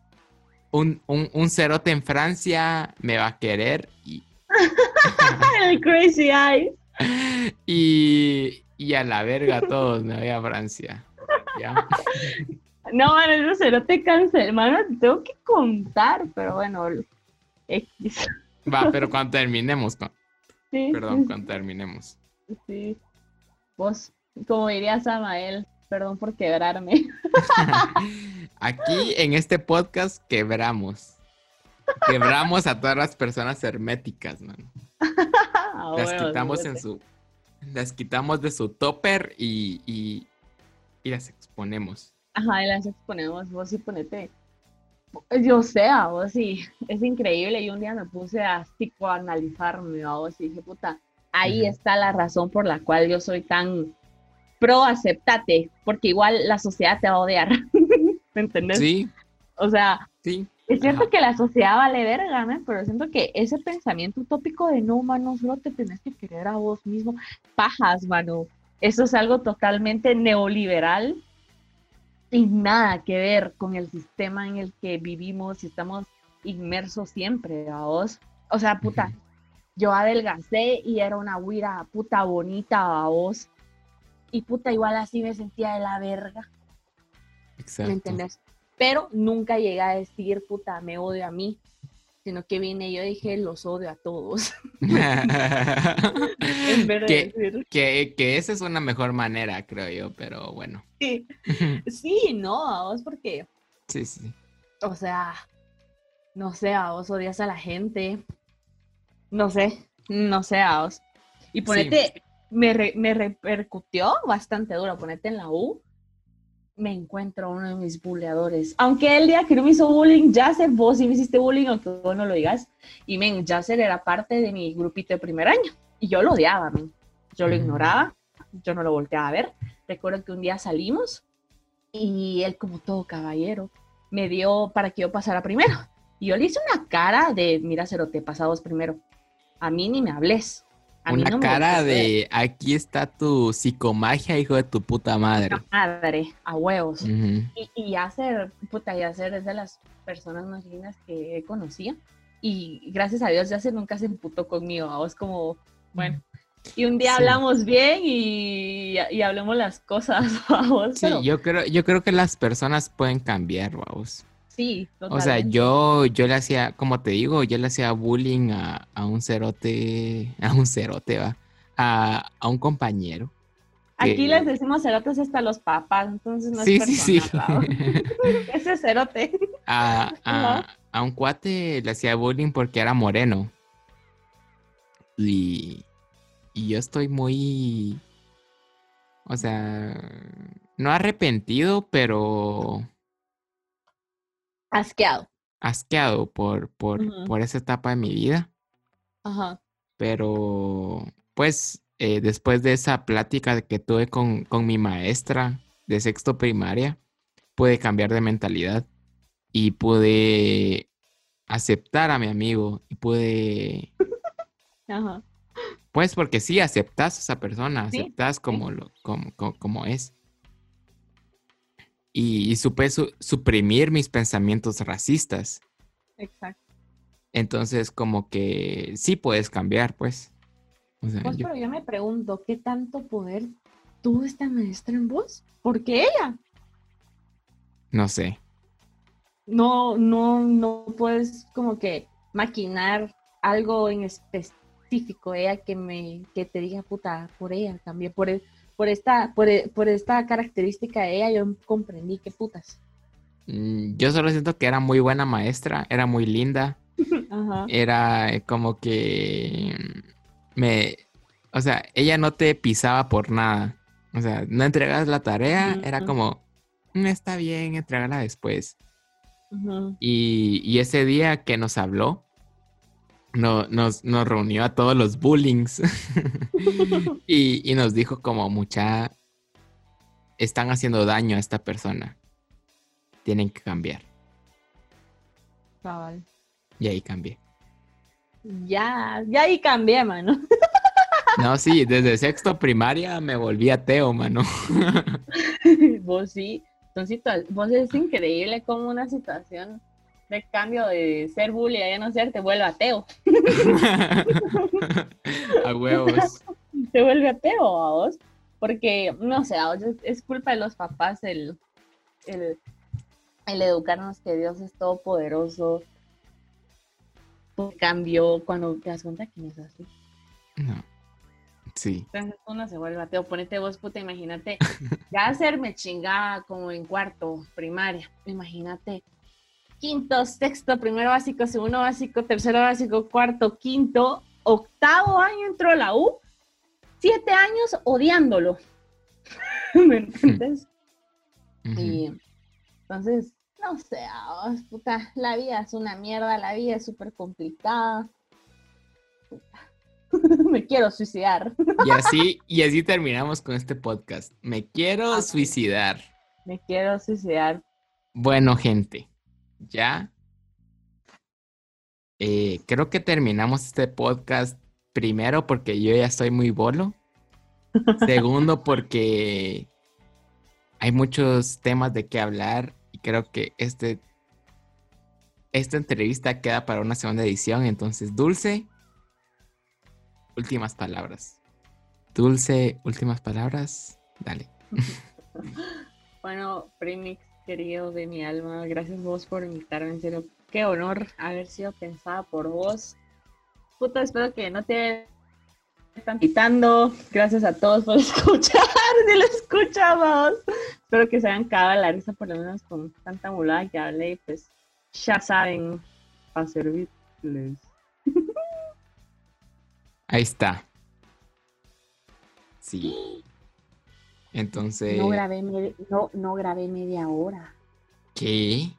un, un, un cerote en Francia me va a querer y, el Crazy Eyes. Y, y a la verga todos, me voy a Francia. ¿Ya? No, mano, eso no te cancel, hermano, te tengo que contar, pero bueno, X. Va, pero cuando terminemos, sí, perdón, cuando terminemos. Sí, vos, como diría Samael, perdón por quebrarme. Aquí en este podcast quebramos. Quebramos a todas las personas herméticas, man. Ah, las quitamos en su. Las quitamos de su topper y, y, las exponemos. Ajá, y las exponemos. Vos sí ponete. Yo sé, vos sí. Es increíble. Y un día me puse a psicoanalizarme, a vos y dije, puta, ahí está la razón por la cual yo soy tan pro aceptate, porque igual la sociedad te va a odiar. ¿Me entendés? Sí. O sea, sí. Es cierto que la sociedad vale verga, ¿no? pero siento que ese pensamiento utópico de no, mano, solo te tenés que querer a vos mismo, pajas, mano. Eso es algo totalmente neoliberal y nada que ver con el sistema en el que vivimos y estamos inmersos siempre, a vos. O sea, puta, yo adelgacé y era una huira puta bonita a vos. Y puta, igual así me sentía de la verga. Exacto. ¿Me entendés? Pero nunca llegué a decir, puta, me odio a mí, sino que vine yo dije, los odio a todos. que, que, esa es una mejor manera, creo yo, pero bueno. Sí, sí no, vos porque... Sí, sí. O sea, no sé, a vos odias a la gente, no sé, no sé, a vos. Y ponete, me, me repercutió bastante duro, ponete en la U, me encuentro a uno de mis bulleadores. Aunque el día que no me hizo bullying, Yasser, vos sí me hiciste bullying, aunque vos no lo digas. Y men, Yasser era parte de mi grupito de primer año. Y yo lo odiaba, men. Yo lo ignoraba, yo no lo volteaba a ver. Recuerdo que un día salimos y él, como todo caballero, me dio para que yo pasara primero. Y yo le hice una cara de, mira, te pasados primero. A mí ni me hables. Una cara de aquí está tu psicomagia, hijo de tu puta madre. Madre, a huevos. y, y Yacer, puta, Yacer es de las personas más lindas que he conocido. Y gracias a Dios Yacer nunca se emputó conmigo. Vos como, bueno. Y un día hablamos bien y, y, hablemos las cosas, vamos. Sí, yo creo, yo creo que las personas pueden cambiar, vamos. Sí, O sea, yo, yo le hacía, como te digo, yo le hacía bullying a, un cerote, a un cerote, va, a, un compañero. Aquí les decimos cerotes hasta los papás, entonces no sí, es Sí, sí, Ese cerote. A, a, un cuate le hacía bullying porque era moreno. Y, y yo estoy muy, o sea, no arrepentido, pero Asqueado. Asqueado por, por, por esa etapa de mi vida. Ajá. Pero, pues, eh, después de esa plática que tuve con, con mi maestra de sexto primaria, pude cambiar de mentalidad y pude aceptar a mi amigo y pude... Ajá. Pues porque sí, aceptas a esa persona, aceptas como, lo, como, como, es. Y, supe suprimir mis pensamientos racistas. Exacto. Entonces, como que sí puedes cambiar, pues. pues pero yo me pregunto, ¿qué tanto poder tuvo esta maestra en vos? Porque ella. No sé. No, no, no puedes como que maquinar algo en específico ella que me que te diga puta por ella también por e, por esta por, e, por esta característica de ella yo comprendí que putas. Mm, yo solo siento que era muy buena maestra era muy linda. Era como que me o sea ella no te pisaba por nada. O sea no entregas la tarea era como mm, está bien entregarla después y, y ese día que nos habló no, nos, nos, reunió a todos los bullings y, nos dijo como mucha, están haciendo daño a esta persona. Tienen que cambiar. Y ahí cambié. Ya, ya ahí cambié, mano. no, sí, desde sexto primaria me volví ateo, mano. vos sí, vos es increíble como una situación de cambio de ser bully a ya no ser, te vuelve ateo. a huevos. Te vuelve ateo a vos. Porque, no sé, es culpa de los papás el, el, educarnos que Dios es todopoderoso. Cambió cuando te das cuenta que no es así. No. Sí. Entonces uno se vuelve ateo. Ponete vos, puta, imagínate. Ya hacerme chingada como en cuarto, primaria. Imagínate quinto, sexto, primero básico, segundo básico, tercero básico, cuarto, quinto, octavo año entró a la U, siete años odiándolo. ¿Me entiendes? Y entonces, no sé, puta, la vida es una mierda, la vida es súper complicada. Me quiero suicidar. Y así, y así terminamos con este podcast. Me quiero suicidar. Me quiero suicidar. Bueno, gente ya. Eh, creo que terminamos este podcast primero porque yo ya estoy muy bolo. Segundo porque hay muchos temas de qué hablar y creo que este esta entrevista queda para una segunda edición. Entonces, Dulce, últimas palabras. Dulce, últimas palabras. Dale. bueno, Primix, querido de mi alma. Gracias vos por invitarme, en serio. Qué honor haber sido pensada por vos. Puta, espero que no te están quitando. Gracias a todos por escuchar, si lo escuchamos. Espero que se hayan cagado la risa por lo menos con tanta mulada que hablé. Pues ya saben, a servirles. Ahí está. Sí. Entonces. No grabé, no, no grabé media hora. ¿Qué?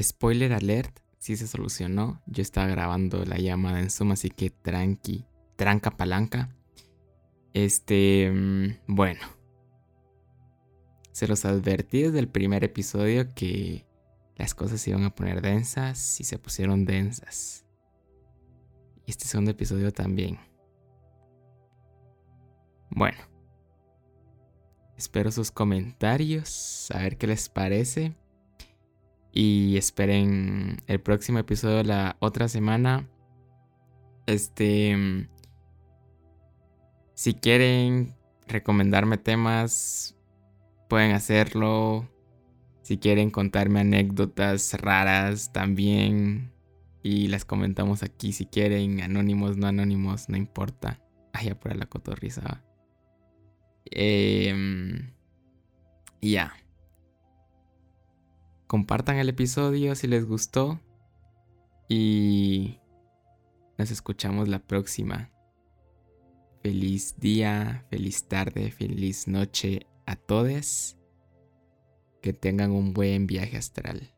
Spoiler alert, sí se solucionó. Yo estaba grabando la llamada en Zoom, así que tranqui, tranca palanca. Este, mm, bueno. Se los advertí desde el primer episodio que las cosas se iban a poner densas y se pusieron densas. Y este segundo episodio también. Bueno. Espero sus comentarios, a ver qué les parece. Y esperen el próximo episodio de la otra semana. Este. Si quieren recomendarme temas, pueden hacerlo. Si quieren contarme anécdotas raras también. Y las comentamos aquí si quieren. Anónimos, no anónimos, no importa. Ay, por la cotorriza. Eh, ya. Compartan el episodio si les gustó. Y nos escuchamos la próxima. Feliz día, feliz tarde, feliz noche a todos. Que tengan un buen viaje astral.